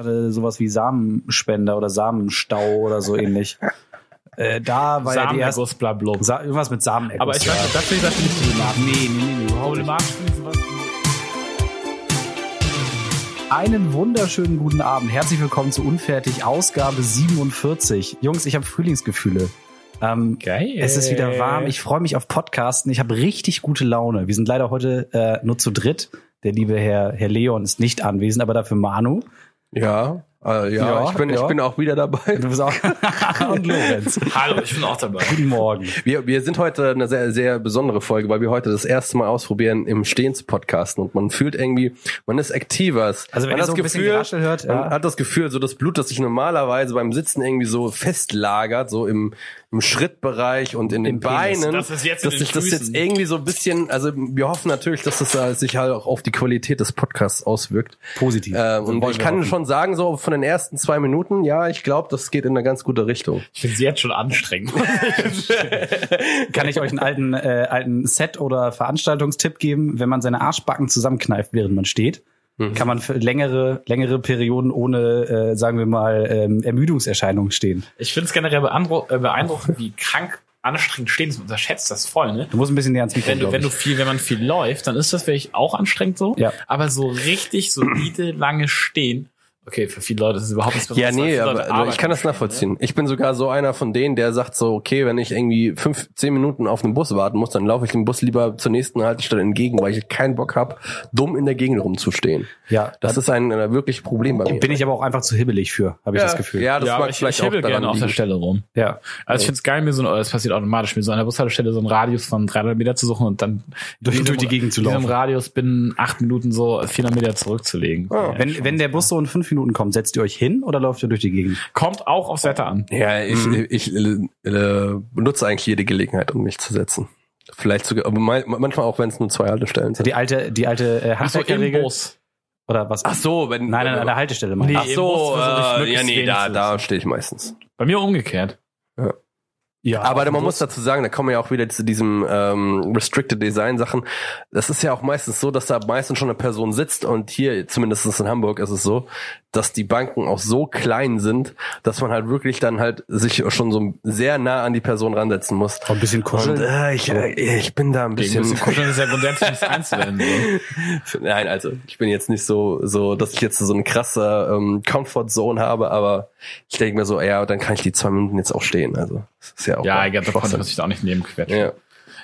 hatte sowas wie Samenspender oder Samenstau oder so ähnlich. Äh, da war ja die erste. Sa irgendwas mit Samen. Aber ich weiß das finde ich, das finde ich problematisch. nee, nee, nee, nee. Problematisch finde ich sowas. Einen wunderschönen guten Abend. Herzlich willkommen zu Unfertig, Ausgabe 47. Jungs, ich habe Frühlingsgefühle. Ähm, Geil. Es ist wieder warm. Ich freue mich auf Podcasten. Ich habe richtig gute Laune. Wir sind leider heute äh, nur zu dritt. Der liebe Herr, Herr Leon ist nicht anwesend, aber dafür Manu. Ja, äh, ja, Ja, ich, bin, ja. ich bin auch wieder dabei. Du bist auch und Lorenz. Hallo, ich bin auch dabei. Guten Morgen. Wir, wir sind heute eine sehr, sehr besondere Folge, weil wir heute das erste Mal ausprobieren, im Stehen zu podcasten und man fühlt irgendwie, man ist aktiver. Also wenn man hat so ein bisschen Geraschel hört, ja. man hat das Gefühl, so das Blut, das sich normalerweise beim Sitzen irgendwie so festlagert, so im, im Schrittbereich und in den Im Penis. Beinen, Das ist jetzt in dass den sich das jetzt irgendwie so ein bisschen, also wir hoffen natürlich, dass das äh, sich halt auch auf die Qualität des Podcasts auswirkt. Positiv. So und ich kann hoffen. schon sagen, so von den ersten zwei Minuten, ja, ich glaube, das geht in eine ganz gute Richtung. Ich finde sie jetzt schon anstrengend. Kann ich euch einen alten, äh, alten Set- oder Veranstaltungstipp geben? Wenn man seine Arschbacken zusammenkneift, während man steht, Mhm. kann man für längere, längere Perioden ohne, äh, sagen wir mal, ähm, Ermüdungserscheinungen stehen. Ich finde es generell äh, beeindruckend, wie krank anstrengend stehen ist. Man unterschätzt das voll, ne? Du musst ein bisschen näher ans Mikro, Wenn du, wenn du viel, wenn man viel läuft, dann ist das vielleicht auch anstrengend so. Ja. Aber so richtig solide lange stehen. Okay, für viele Leute ist es überhaupt nichts Ja, Besonderes, weil nee, aber Leute also ich kann das schon, nachvollziehen. Ich bin sogar so einer von denen, der sagt so, okay, wenn ich irgendwie fünf, zehn Minuten auf einen Bus warten muss, dann laufe ich dem Bus lieber zur nächsten Haltestelle entgegen, weil ich keinen Bock habe, dumm in der Gegend rumzustehen. Ja, Das ist ein äh, wirklich Problem bei mir. bin ich aber auch einfach zu hibbelig für, habe ich ja, das Gefühl. Ja, Ne? das Ja, mag ich, vielleicht ich auch gerne auf der. Stelle rum. ja. Also ich finde es geil, mir so, ein- das passiert automatisch, mir so an der Bushaltestelle so einen Radius von 300 Meter zu suchen und dann Durch- in durch die diesem- Gegend zu in diesem laufen. Radius binnen acht Minuten so 400 Meter zurückzulegen. Ja, Wenn, wenn der Bus so in fünf Minuten kommt, setzt ihr euch hin oder läuft ihr durch die Gegend? Kommt auch aufs Wetter an. Ja, ich, Mhm. ich äh, äh, benutze eigentlich jede Gelegenheit, um mich zu setzen. Vielleicht sogar, aber manchmal auch, wenn es nur zwei Haltestellen sind. Die alte, die alte äh, Ach so, im Handwerkerregel Bus. oder was? Ach so, wenn Nein, nein, an der Haltestelle meine ich. Nee, Ach so, ich äh, ja nee, da da stehe ich meistens. Bei mir umgekehrt. Ja, Aber auf man muss dazu sagen, da kommen ja auch wieder zu diesem ähm, Restricted Design Sachen. Das ist ja auch meistens so, dass da meistens schon eine Person sitzt und hier, zumindest in Hamburg, ist es so, dass die Banken auch so klein sind, dass man halt wirklich dann halt sich schon so sehr nah an die Person ransetzen muss. Ein bisschen kuscheln. Und äh, ich, äh, ich bin da ein Gegen ein bisschen. bisschen kuscheln ist ja grundsätzlich nichts einzuwenden. So. Nein, also ich bin jetzt nicht so, so, dass ich jetzt so eine krasse ähm, Comfort Zone habe, aber ich denke mir so, ja, dann kann ich die zwei Minuten jetzt auch stehen. Also das ist ja auch. Ja, glaube, da konnte man sich da auch nicht nebenquetschen. Ja.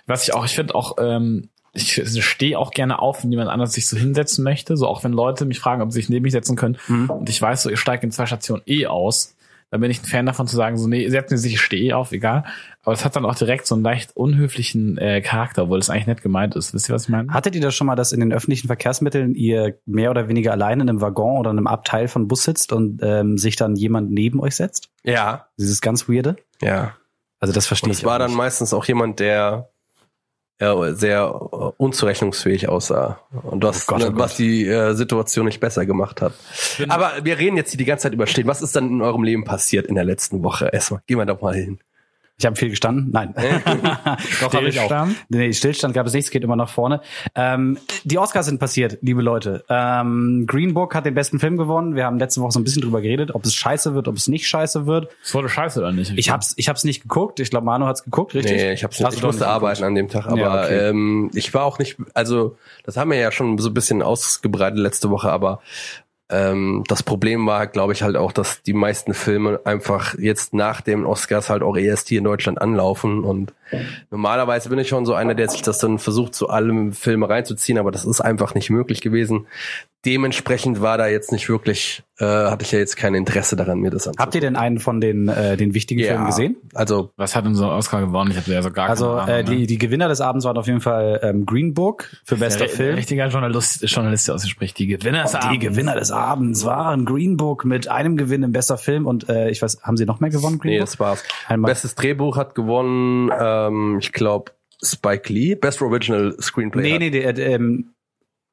Was ich auch, ich finde auch, ähm, ich stehe auch gerne auf, wenn jemand anders sich so hinsetzen möchte. So auch wenn Leute mich fragen, ob sie sich neben mich setzen können. Mhm. Und ich weiß so, ihr steigt in zwei Stationen eh aus. Dann bin ich ein Fan davon zu sagen, so, nee, setzen Sie sich, ich stehe eh auf, egal. Aber es hat dann auch direkt so einen leicht unhöflichen äh, Charakter, obwohl es eigentlich nett gemeint ist. Wisst ihr, was ich meine? Hattet ihr das schon mal, dass in den öffentlichen Verkehrsmitteln ihr mehr oder weniger alleine in einem Waggon oder in einem Abteil von Bus sitzt und ähm, sich dann jemand neben euch setzt? ja, Dieses ganz weirde? ja. Also das verstehe Und ich. es war dann nicht. meistens auch jemand, der ja, sehr äh, unzurechnungsfähig aussah und was, Oh Gott, oh was Gott. die äh, Situation nicht besser gemacht hat. Aber wir reden jetzt hier die ganze Zeit über Stehen. Was ist dann in eurem Leben passiert in der letzten Woche? Erstmal, gehen wir doch mal hin. Ich habe viel gestanden. Nein. Doch habe ich auch. Stillstand? Nee, Stillstand gab es nicht, es geht immer nach vorne. Ähm, die Oscars sind passiert, liebe Leute. Ähm, Green Book hat den besten Film gewonnen. Wir haben letzte Woche so ein bisschen drüber geredet, ob es scheiße wird, ob es nicht scheiße wird. Es wurde scheiße oder nicht? Ich hab's, ich hab's nicht geguckt. Ich glaube, Manu hat's geguckt, richtig? Nee, ich, hab's Hast nicht, du ich musste nicht arbeiten geguckt. an dem Tag, aber Ja, okay. ähm, ich war auch nicht, also das haben wir ja schon so ein bisschen ausgebreitet letzte Woche, aber ähm, das Problem war, glaube ich, halt auch, dass die meisten Filme einfach jetzt nach den Oscars halt auch erst hier in Deutschland anlaufen und normalerweise bin ich schon so einer, der sich das dann versucht, zu allem Filme reinzuziehen, aber das ist einfach nicht möglich gewesen. Dementsprechend war da jetzt nicht wirklich, äh, hatte ich ja jetzt kein Interesse daran, mir das anzusehen. Habt ihr denn einen von den, äh, den wichtigen Filmen gesehen? Also Was hat unser Oscar gewonnen? Ich habe ja so gar Also keine Ahnung. äh, die, ne? die Gewinner des Abends waren auf jeden Fall ähm, Green Book für bester Film. Richtiger Journalist, Journalist, der ausspricht. Die Gewinner des Die Abends. Gewinner des Abends waren Green Book mit einem Gewinn im bester Film und äh, ich weiß, haben sie noch mehr gewonnen, Green Nee, Book? das war's. Einmal. Bestes Drehbuch hat gewonnen, ähm, ich glaube, Spike Lee. Best Original Screenplay. Nee, hat- nee, äh, ähm,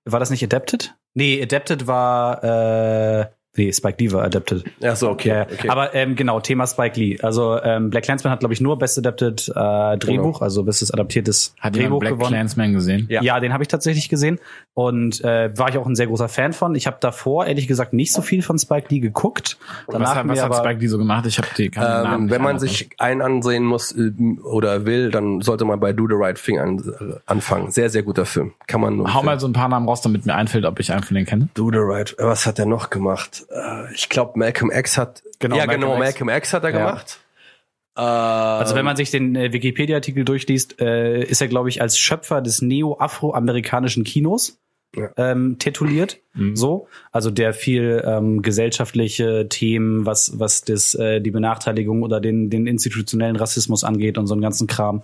war das nicht Adapted? Nee, Adapted war äh, Nee, Spike Lee war adapted. Ja, so, okay. Ja, ja. okay. Aber ähm, genau, Thema Spike Lee. Also ähm, Black Clansman hat, glaube ich, nur Best Adapted äh, Drehbuch, also bestes adaptiertes Hat Drehbuch Black gewonnen. Clansman gesehen? Ja. Ja, den habe ich tatsächlich gesehen und äh, war ich auch ein sehr großer Fan von. Ich habe davor ehrlich gesagt nicht so viel von Spike Lee geguckt. was hat, was hat aber Spike Lee so gemacht? Ich habe die Namen ähm, nicht wenn man sich einen ansehen muss äh, oder will, dann sollte man bei Do the Right Thing an, äh, anfangen. Sehr, sehr guter Film. Kann man nur. Hau mal so ein paar Namen raus, damit mir einfällt, ob ich einen von denen kenne. Do the Right. Was hat er noch gemacht? Äh, ich glaube, Malcolm X hat. Genau, ja, Malcolm genau, X. Malcolm X hat er Ja. gemacht. Äh, Also wenn man sich den äh, Wikipedia-Artikel durchliest, äh, ist er, glaube ich, als Schöpfer des neo-afroamerikanischen Kinos Ja. ähm, tituliert. So, also der viel ähm, gesellschaftliche Themen, was was das äh, die Benachteiligung oder den den institutionellen Rassismus angeht und so einen ganzen Kram,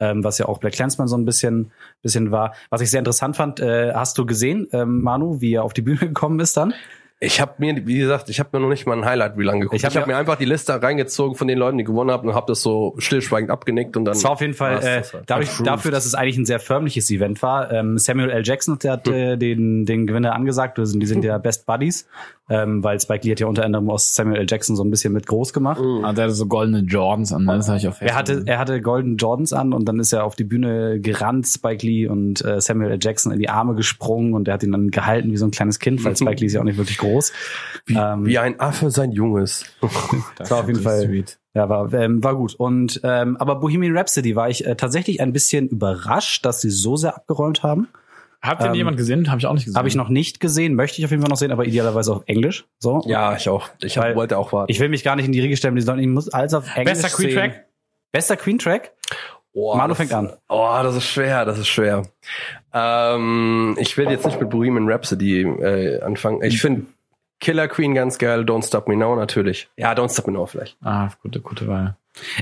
ähm, was ja auch Black Clansman so ein bisschen bisschen war. Was ich sehr interessant fand, äh, hast du gesehen, ähm, Manu, wie er auf die Bühne gekommen ist dann? Ich habe mir, wie gesagt, ich habe mir noch nicht mal ein Highlight Reel angeguckt. Ich Ich hab habe hab mir- einfach die Liste reingezogen von den Leuten, die gewonnen haben und habe das so stillschweigend abgenickt und dann. Es war auf jeden Fall äh, das halt. dadurch, dafür, dass es eigentlich ein sehr förmliches Event war. Ähm, Samuel L. Jackson der hat äh, den, den Gewinner angesagt. Die sind ja Best Buddies, ähm, weil Spike Lee hat ja unter anderem aus Samuel L. Jackson so ein bisschen mit groß gemacht. Ah, der hatte so goldene Jordans an, ne? das habe ich auf Er hatte, er hatte Golden Jordans an und dann ist er auf die Bühne gerannt, Spike Lee und äh, Samuel L. Jackson in die Arme gesprungen und er hat ihn dann gehalten wie so ein kleines Kind, weil Spike Lee ist ja auch nicht wirklich groß. wie, ähm, wie ein Affe sein Junges. das war auf jeden Fall- Sweet. Ja, war, ähm, war gut. Und ähm, aber Bohemian Rhapsody war ich äh, tatsächlich ein bisschen überrascht, dass sie so sehr abgeräumt haben. Habt ihr Ähm, jemand gesehen? Habe ich auch nicht gesehen. Habe ich noch nicht gesehen, möchte ich auf jeden Fall noch sehen, aber idealerweise auf Englisch. So. Ja, ich auch. Ich hab, wollte auch warten. Ich will mich gar nicht in die Riege stellen, die sollen, ich muss alles auf Englisch Bester Queen sehen. Track? Bester Queen Track? oh, Manu fängt an. Oh, das ist schwer, das ist schwer. Ähm, ich will jetzt nicht mit Bohemian Rhapsody äh, anfangen. Ich finde Killer Queen ganz geil, Don't Stop Me Now natürlich. Ja, Don't Stop Me Now vielleicht. Ah, gute, gute Wahl.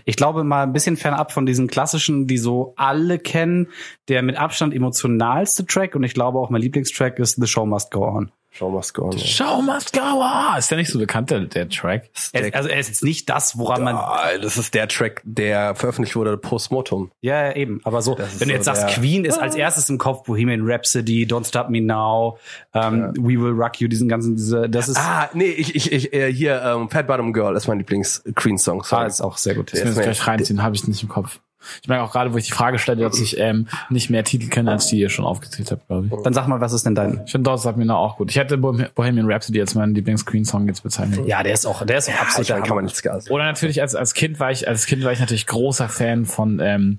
Ich glaube mal ein bisschen fernab von diesen klassischen, die so alle kennen, der mit Abstand emotionalste Track und ich glaube auch mein Lieblingstrack ist The Show Must Go On. Show must go on. ja. Show must go on. Ist der nicht so bekannt, der, der Track? Er, also er ist jetzt nicht das, woran man das ist der Track, der veröffentlicht wurde postmortem. Ja, ja, eben. Aber so, Das ist wenn du so jetzt sagst, der- Queen ist als erstes im Kopf Bohemian Rhapsody, Don't Stop Me Now, ähm, We Will Rock You, diesen ganzen, diese, das ist, Ah, nee, ich, ich, ich äh, hier ähm, Fat Bottom Girl ist mein Lieblings-Queen-Song. ah, ist auch sehr gut. Das muss ich mir- gleich reinziehen, habe ich nicht im Kopf. Ich merke auch gerade, wo ich die Frage stelle, dass ich ähm, nicht mehr Titel kenne, als die ihr schon aufgezählt habt, glaube ich. Dann sag mal, was ist denn dein? Ich finde Dort sagt mir noch auch gut. Ich hätte Bohem- Bohemian Rhapsody als meinen Lieblings-Queen-Song jetzt bezeichnet. Ja, der ist auch, der ist auch ich absolut meine, kann man nichts gar Oder natürlich als als Kind war ich als Kind war ich natürlich großer Fan von ähm,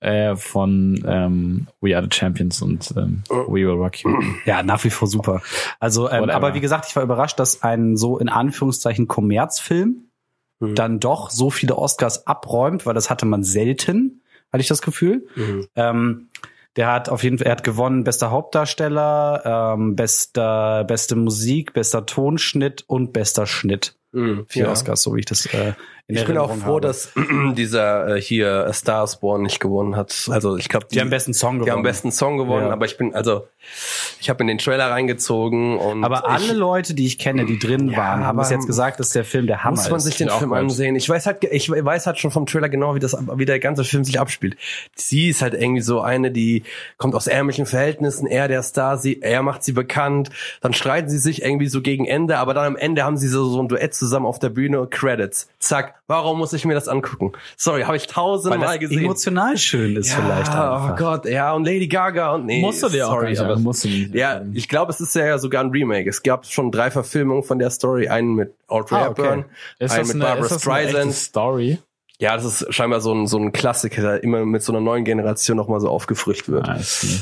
äh, von ähm, We Are the Champions und ähm, We Will Rock You. Ja, nach wie vor super. Also, ähm, Whatever. aber wie gesagt, ich war überrascht, dass ein so in Anführungszeichen Kommerzfilm Mhm. dann doch so viele Oscars abräumt, weil das hatte man selten, hatte ich das Gefühl. Mhm. Ähm, der hat auf jeden Fall, er hat gewonnen, bester Hauptdarsteller, ähm, bester, beste Musik, bester Tonschnitt und bester Schnitt. Mhm. Vier Ja. Oscars, so wie ich das äh, in Ich bin auch froh, habe. dass dieser äh, hier A Star Born nicht gewonnen hat. Also ich glaube, die haben besten Song gewonnen. die haben besten Song gewonnen, Ja. aber ich bin also ich habe in den Trailer reingezogen und aber alle ich, Leute, die ich kenne, die drin Ja, waren, haben bis aber jetzt gesagt, dass der Film der Hammer muss man ist. sich den Film ansehen. Ich weiß halt, ich weiß halt schon vom Trailer genau, wie das, wie der ganze Film sich abspielt. Sie ist halt irgendwie so eine, die kommt aus ärmlichen Verhältnissen. Er der Star, sie, er macht sie bekannt. Dann streiten sie sich irgendwie so gegen Ende, aber dann am Ende haben sie so, so ein Duett zusammen auf der Bühne. Credits. Zack. Warum muss ich mir das angucken? Sorry, habe ich tausendmal das gesehen. emotional schön ist vielleicht ja, einfach. oh Gott, ja, und Lady Gaga und nee. Musst du dir auch sorry, nicht aber musst du nicht. ja, ich glaube, es ist ja sogar ein Remake. Es gab schon drei Verfilmungen von der Story. Einen mit Audrey Ah, okay. Hepburn, einen mit eine, Barbara ist das eine Streisand. Story? Ja, das ist scheinbar so ein, so ein Klassiker, der immer mit so einer neuen Generation nochmal so aufgefrischt wird. Ah.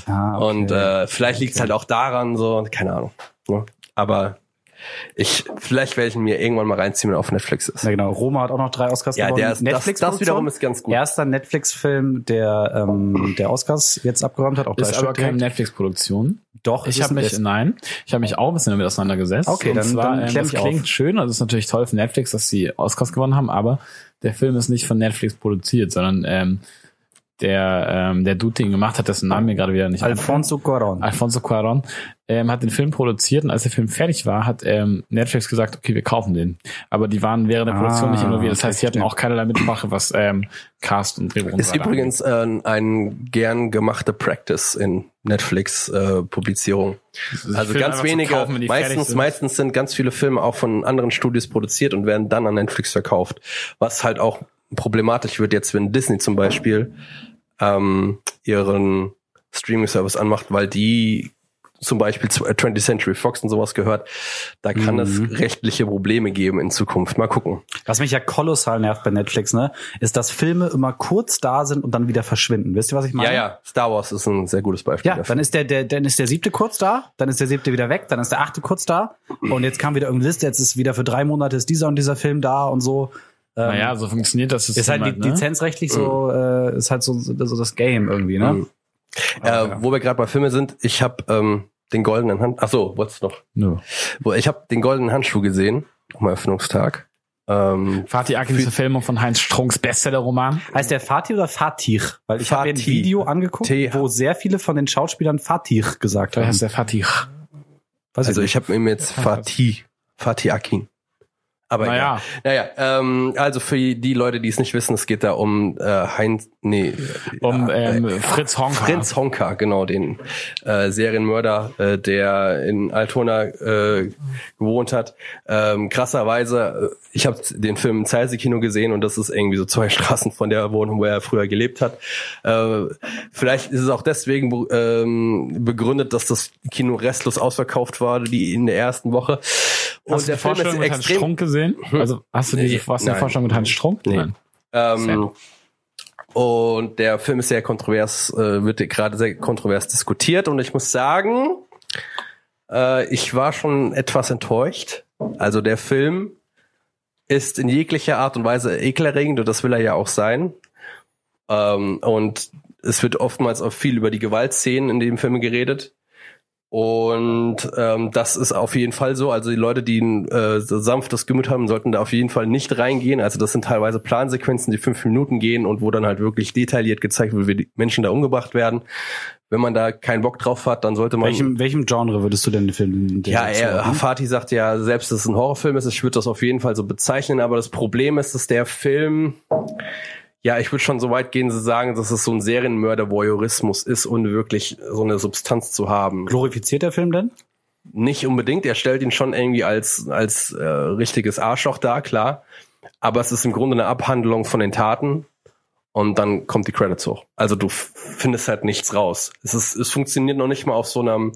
Ah, okay. Und äh, vielleicht liegt's halt auch daran, so, keine Ahnung. Ne? Aber ich, vielleicht werde ich ihn mir irgendwann mal reinziehen, wenn er auf Netflix ist. Ja, genau. Roma hat auch noch drei Oscars Ja, gewonnen. der ist, das, das wiederum ist ganz gut. Erster Netflix-Film, der ähm, der Oscars jetzt abgeräumt hat, auch Ist aber keine. Netflix-Produktion. Doch, Ich ist habe mich, nein, ich habe mich auch ein bisschen damit auseinandergesetzt. Okay, Und dann- zwar, dann ähm, klingt auf. schön, also es ist natürlich toll für Netflix, dass sie Oscars gewonnen haben, aber der Film ist nicht von Netflix produziert, sondern ähm, der, ähm, der Dude, den ihn gemacht hat, dessen Namen mir gerade wieder nicht Alfonso Cuarón. Alfonso Cuarón, ähm, hat den Film produziert und als der Film fertig war, hat ähm, Netflix gesagt, okay, wir kaufen den. Aber die waren während der Produktion Ah, nicht involviert. Das heißt, sie hatten auch keinerlei Mitsprache, was ähm, Cast und Drehbuch Ist übrigens äh, ein gern gemachte Practice in Netflix-Publizierung. angeht. also Filme ganz wenige, kaufen, meistens, sind. meistens sind ganz viele Filme auch von anderen Studios produziert und werden dann an Netflix verkauft. Was halt auch problematisch wird jetzt, wenn Disney zum Beispiel ähm, ihren Streaming-Service anmacht, weil die zum Beispiel zu 20th Century Fox und sowas gehört, da kann es Mhm. rechtliche Probleme geben in Zukunft. Mal gucken. Was mich ja kolossal nervt bei Netflix, ne, ist, dass Filme immer kurz da sind und dann wieder verschwinden. Wisst ihr, was ich meine? Ja, ja, Star Wars ist ein sehr gutes Beispiel. Ja, dafür. dann ist der, der, dann ist der siebte kurz da, dann ist der siebte wieder weg, dann ist der achte kurz da und jetzt kam wieder irgendeine Liste, jetzt ist wieder für drei Monate ist dieser und dieser Film da und so. Ähm, Naja, so funktioniert das. ist halt System die, ne? lizenzrechtlich so, äh, ist halt so, so das Game irgendwie, ne? Mhm. äh, wo wir gerade bei Filme sind, ich habe ähm, den goldenen Hand. Ach so, wolltest du noch? Nö. Wo- Ich habe den goldenen Handschuh gesehen am Eröffnungstag. Ähm, Fatih Akins Verfilmung von Heinz Strunks Bestseller-Roman. Heißt der Fatih oder Fatih? Weil ich habe mir ein Fatih. Video angeguckt, T- wo sehr viele von den Schauspielern Fatih gesagt Da haben. heißt der Fatih. Weiß also ich habe ihm jetzt Fatih, Fatih Akin. Aber Naja. egal. Naja, ähm, also für die Leute, die es nicht wissen, es geht da um äh, Heinz, nee, Um ja, ähm, äh, Fritz Honka. Prinz Honka, genau, den äh, Serienmörder, äh, der in Altona äh, gewohnt hat. Ähm, krasserweise, äh, ich habe den Film im Zeise-Kino gesehen und das ist irgendwie so zwei Straßen von der Wohnung, wo er früher gelebt hat. Äh, vielleicht ist es auch deswegen be- ähm, begründet, dass das Kino restlos ausverkauft war, die in der ersten Woche. Und Hast du die Vorstellung mit Hans Strunk gesehen? Also hast du Nee, diese, hast du die. Vorstellung mit Hans Strunk? Nee. Nein. Ähm, und der Film ist sehr kontrovers, äh, wird gerade sehr kontrovers diskutiert und ich muss sagen, äh, ich war schon etwas enttäuscht. Also der Film ist in jeglicher Art und Weise ekelerregend und das will er ja auch sein. Ähm, und es wird oftmals auch viel über die Gewaltszenen in dem Film geredet. Und ähm, das ist auf jeden Fall so. Also die Leute, die ein äh, sanftes Gemüt haben, sollten da auf jeden Fall nicht reingehen. Also das sind teilweise Plansequenzen, die fünf Minuten gehen und wo dann halt wirklich detailliert gezeigt wird, wie die Menschen da umgebracht werden. Wenn man da keinen Bock drauf hat, dann sollte man. welchem, welchem Genre würdest du denn den Film? Ja, er? Fatih sagt ja selbst, dass es ein Horrorfilm ist. Ich würde das auf jeden Fall so bezeichnen. Aber das Problem ist, dass der Film, ja, ich würde schon so weit gehen zu sagen, dass es so ein Serienmörder-Voyeurismus ist, ohne wirklich so eine Substanz zu haben. Glorifiziert der Film denn? Nicht unbedingt. Er stellt ihn schon irgendwie als, als äh, richtiges Arschloch dar, klar. Aber es ist im Grunde eine Abhandlung von den Taten. Und dann kommt die Credits hoch. Also du findest halt nichts raus. Es ist, es funktioniert noch nicht mal auf so einem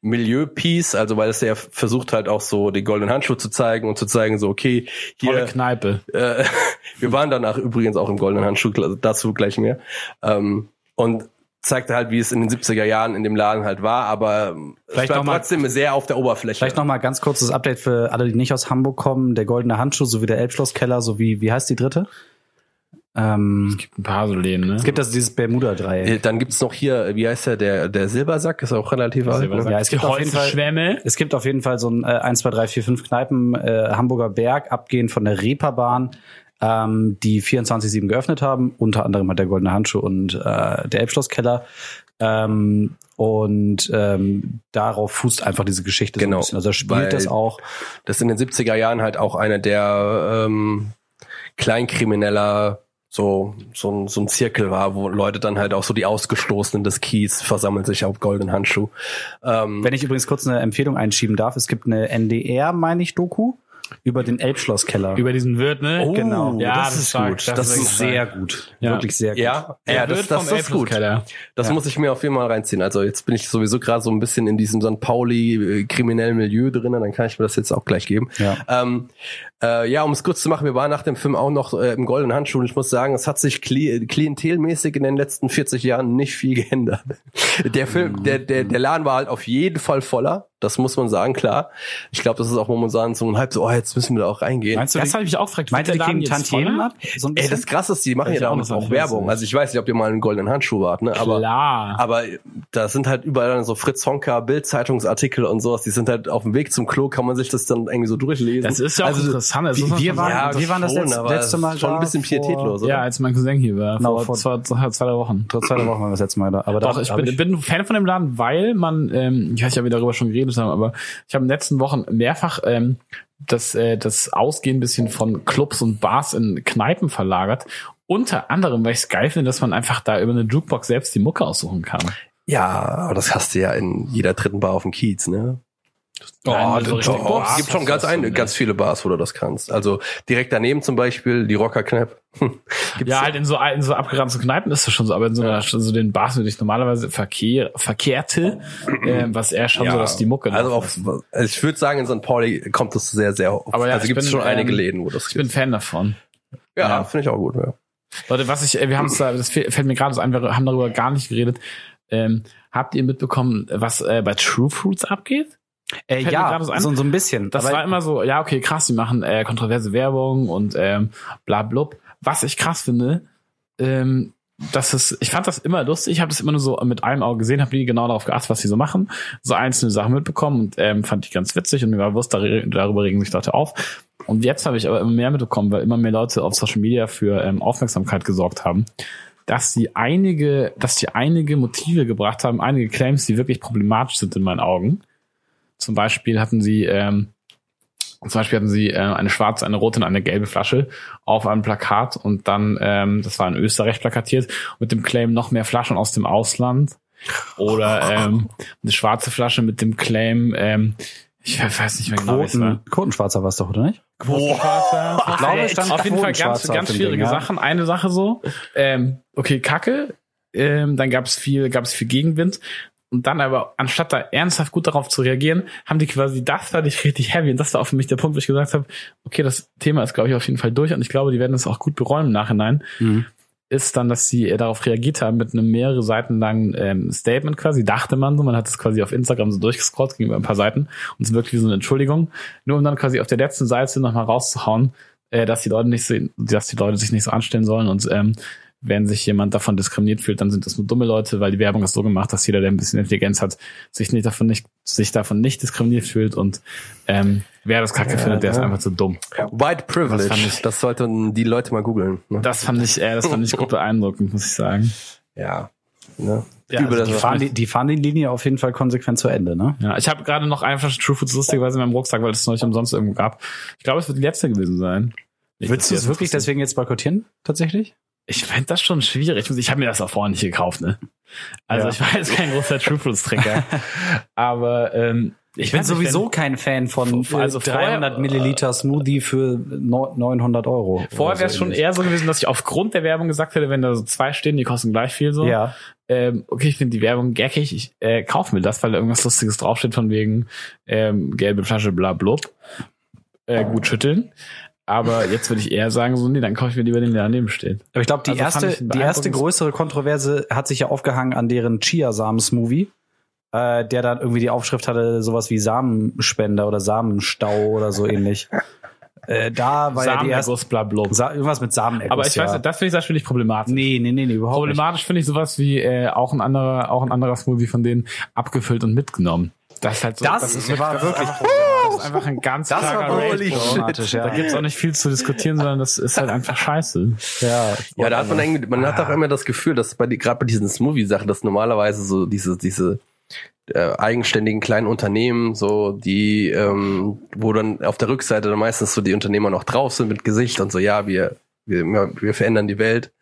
Milieu-Piece, also weil es ja versucht halt auch so die goldenen Handschuhe zu zeigen und zu zeigen, so, okay, Tolle hier, Kneipe. äh, wir waren danach übrigens auch im goldenen Handschuh, dazu gleich mehr. Ähm, und zeigte halt, wie es in den 70er Jahren in dem Laden halt war, aber ähm, es Vielleicht bleibt noch mal- trotzdem sehr auf der Oberfläche. Vielleicht noch mal ganz kurzes Update für alle, die nicht aus Hamburg kommen. Der Goldene Handschuh sowie der Elbschlosskeller sowie, wie heißt die dritte? Ähm, Ein paar so Läden, ne? es gibt also dieses Bermuda-Dreieck. Äh, Dann gibt's noch hier, wie heißt der, der, der Silbersack, ist auch relativ alt. Ne? Ja, es gibt auf jeden Fall- Schwämme. Es gibt auf jeden Fall so ein äh, 1, 2, 3, 4, 5 Kneipen, äh, Hamburger Berg, abgehend von der Reeperbahn, ähm, die 24-7 geöffnet haben. Unter anderem hat der Goldene Handschuh und äh, der Elbschlosskeller. Ähm, und ähm, darauf fußt einfach diese Geschichte so Genau, ein bisschen. Also spielt das auch. Das in den 70er Jahren halt auch eine der ähm, Kleinkrimineller so, so, ein, so ein Zirkel war, wo Leute dann halt auch so die Ausgestoßenen des Kies versammeln sich auf goldenen Handschuh. Ähm, Wenn ich übrigens kurz eine Empfehlung einschieben darf, es gibt eine NDR, meine ich, Doku über den Elbschlosskeller. Über diesen Wirt, ne? Oh, genau. ja, das ist stark, gut. das, das ist sehr gut. Ja. Wirklich sehr gut. ja, Der ja, das, das, vom das ist gut. Das Ja. muss ich mir auf jeden Fall reinziehen. Also jetzt bin ich sowieso gerade so ein bisschen in diesem St. Pauli äh, kriminellen Milieu drin, dann kann ich mir das jetzt auch gleich geben. Ja. Ähm, äh, ja, um es kurz zu machen, wir waren nach dem Film auch noch äh, im goldenen Handschuh und ich muss sagen, es hat sich kli klientelmäßig in den letzten 40 Jahren nicht viel geändert. Der Film, der, der, der Laden war halt auf jeden Fall voller. Das muss man sagen, klar. Ich glaube, das ist auch momentan so ein halb so, oh, jetzt müssen wir da auch reingehen. Meinst du, Das habe ich mich auch gefragt. Meint ihr, die kriegen Tantiemen ab? So ein Ey, das krasse ist, die machen Ich ja damit nicht auch. Werbung. Also ich weiß nicht, ob ihr mal einen goldenen Handschuh wart, ne? Aber Klar. aber da sind halt überall dann so Fritz Honka, Bild-Zeitungsartikel und sowas. Die sind halt auf dem Weg zum Klo, kann man sich das dann irgendwie so durchlesen. das ist ja auch also, interessant. Das wir schon waren- ja, wir waren das schon, letzte- letzte Mal schon ein da bisschen pietätlos, oder? Ja, als mein Cousin hier war, Genau, vor, vor- zwei, zwei, Wochen. Vor zwei Wochen waren wir das letzte Mal da. Aber Doch, da ich bin, bin Fan von dem Laden, weil man, ähm, ich weiß ob wir darüber schon geredet haben, aber ich habe in den letzten Wochen mehrfach ähm, das, äh, das Ausgehen ein bisschen von Clubs und Bars in Kneipen verlagert. Unter anderem, weil ich es geil finde, dass man einfach da über eine Jukebox selbst die Mucke aussuchen kann. Ja, aber das hast du ja in jeder dritten Bar auf dem Kiez, ne? Nein, so Doch, Bars gibt schon ganz, ein, ganz viele Bars, wo du das kannst. Also direkt daneben zum Beispiel die Rocker Kneipe. Ja, halt in so, in so abgeranzten Kneipen ist das schon so, aber in so, einer, so den Bars würde ich normalerweise verkehr, verkehrte, äh, was eher schon so, dass die Mucke Also, auf, also ich würde sagen, in St. Pauli kommt das sehr, sehr oft. Aber ja, also gibt es schon einige ähm, Läden, wo das Ich bin Fan davon. Ja, ja. finde ich auch gut. Ja. Leute, was ich, äh, wir haben es da, das fällt fällt mir gerade so ein, wir haben darüber gar nicht geredet. Ähm, habt ihr mitbekommen, was äh, bei True Fruits abgeht? Äh, Fällt ja, so ein. so, ein bisschen. Das war immer so, ja, okay, krass, die machen äh, kontroverse Werbung und ähm, bla blub. Was ich krass finde, ähm, das ist, ich fand das immer lustig, ich habe das immer nur so mit einem Auge gesehen, habe nie genau darauf geachtet, was sie so machen, so einzelne Sachen mitbekommen und ähm, fand ich ganz witzig und mir war bewusst, dar- darüber regen sich Leute auf. Und jetzt habe ich aber immer mehr mitbekommen, weil immer mehr Leute auf Social Media für ähm, Aufmerksamkeit gesorgt haben, dass sie einige, dass sie einige Motive gebracht haben, einige Claims, die wirklich problematisch sind in meinen Augen. Zum Beispiel hatten sie ähm, zum Beispiel hatten sie äh, eine schwarze, eine rote und eine gelbe Flasche auf einem Plakat und dann, ähm, das war in Österreich plakatiert, mit dem Claim noch mehr Flaschen aus dem Ausland. Oder ähm, eine schwarze Flasche mit dem Claim, ähm, ich weiß nicht mehr genau, es war. Quoten, Quotenschwarzer war es doch, oder nicht? Boah. Ich glaube, es stand auf jeden Fall ganz, Quotenschwarzer ganz schwierige Ding, ja. Sachen. Eine Sache so, ähm, okay, Kacke, ähm, dann gab es viel, gab es viel Gegenwind. Und dann aber, anstatt da ernsthaft gut darauf zu reagieren, haben die quasi, das fand ich richtig heavy. Und das war auch für mich der Punkt, wo ich gesagt habe, okay, das Thema ist, glaube ich, auf jeden Fall durch. Und ich glaube, die werden es auch gut beräumen im Nachhinein. Mhm. Ist dann, dass sie äh, darauf reagiert haben mit einem mehrere Seiten langen ähm, Statement quasi, dachte man so. Man hat es quasi auf Instagram so durchgescrollt, ging über ein paar Seiten. Und es wirkt wie so eine Entschuldigung. Nur um dann quasi auf der letzten Seite nochmal rauszuhauen, äh, dass die Leute nicht so, dass die Leute sich nicht so anstellen sollen und ähm, wenn sich jemand davon diskriminiert fühlt, dann sind das nur dumme Leute, weil die Werbung ist so gemacht, dass jeder, der ein bisschen Intelligenz hat, sich nicht davon nicht, sich davon nicht diskriminiert fühlt und ähm, wer das Kacke findet, der ist einfach zu dumm. White Privilege, Das fand das, ich- sollten die Leute mal googeln. Ne? Das fand ich, äh, das fand ich gut beeindruckend, muss ich sagen. Ja. Ne? Ja, also Die fahren, die, die fahren die Linie auf jeden Fall konsequent zu Ende, ne? Ja, ich habe gerade noch eine Flasche True Foods lustigerweise in meinem Rucksack, weil es noch nicht umsonst irgendwo gab. Ich glaube, es wird die letzte gewesen sein. Dass du es das wirklich deswegen jetzt boykottieren? Tatsächlich? Ich fände das schon schwierig. Ich habe mir das auch vorher nicht gekauft, ne? Also Ja. ich war jetzt kein großer True Fruits Trinker. aber ähm, Ich bin weiß nicht, sowieso wenn- kein Fan von also also vorher- 300 Milliliter Smoothie für no- 900 Euro. Vorher wäre es so schon eher so gewesen, dass ich aufgrund der Werbung gesagt hätte, wenn da so zwei stehen, die kosten gleich viel so. Ja. Ähm, okay, ich finde die Werbung geckig, ich äh, kauf mir das, weil da irgendwas Lustiges draufsteht von wegen ähm, gelbe Flasche bla blub. Äh, gut schütteln. Aber jetzt würde ich eher sagen, so, nee, dann kaufe ich mir lieber den, der daneben steht. Aber ich glaube, die, Also erste, die erste größere Kontroverse hat sich ja aufgehangen an deren Chiasamen-Smoothie, äh, der dann irgendwie die Aufschrift hatte, sowas wie Samenspender oder Samenstau oder so ähnlich. äh, da war ja die erste. Sa irgendwas mit Samenerguss. Aber ich ja. weiß nicht, das finde ich natürlich problematisch. Nee, nee, nee, nee überhaupt Problematisch finde ich sowas wie äh, auch ein anderer, auch ein anderer Smoothie von denen abgefüllt und mitgenommen. Das ist halt so. Das war das wirklich- Ist einfach, das ist einfach ein ganz Das war klarer problematisch, ja. Da gibt's auch nicht viel zu diskutieren, sondern das ist halt einfach scheiße. Ja, Ja, da hat man irgendwie, man hat Ah. auch immer das Gefühl, dass bei die, gerade bei diesen Smoothie-Sachen, dass normalerweise so diese, diese äh, eigenständigen kleinen Unternehmen, so die, ähm, wo dann auf der Rückseite dann meistens so die Unternehmer noch drauf sind mit Gesicht und so, ja, wir, wir, ja, wir verändern die Welt.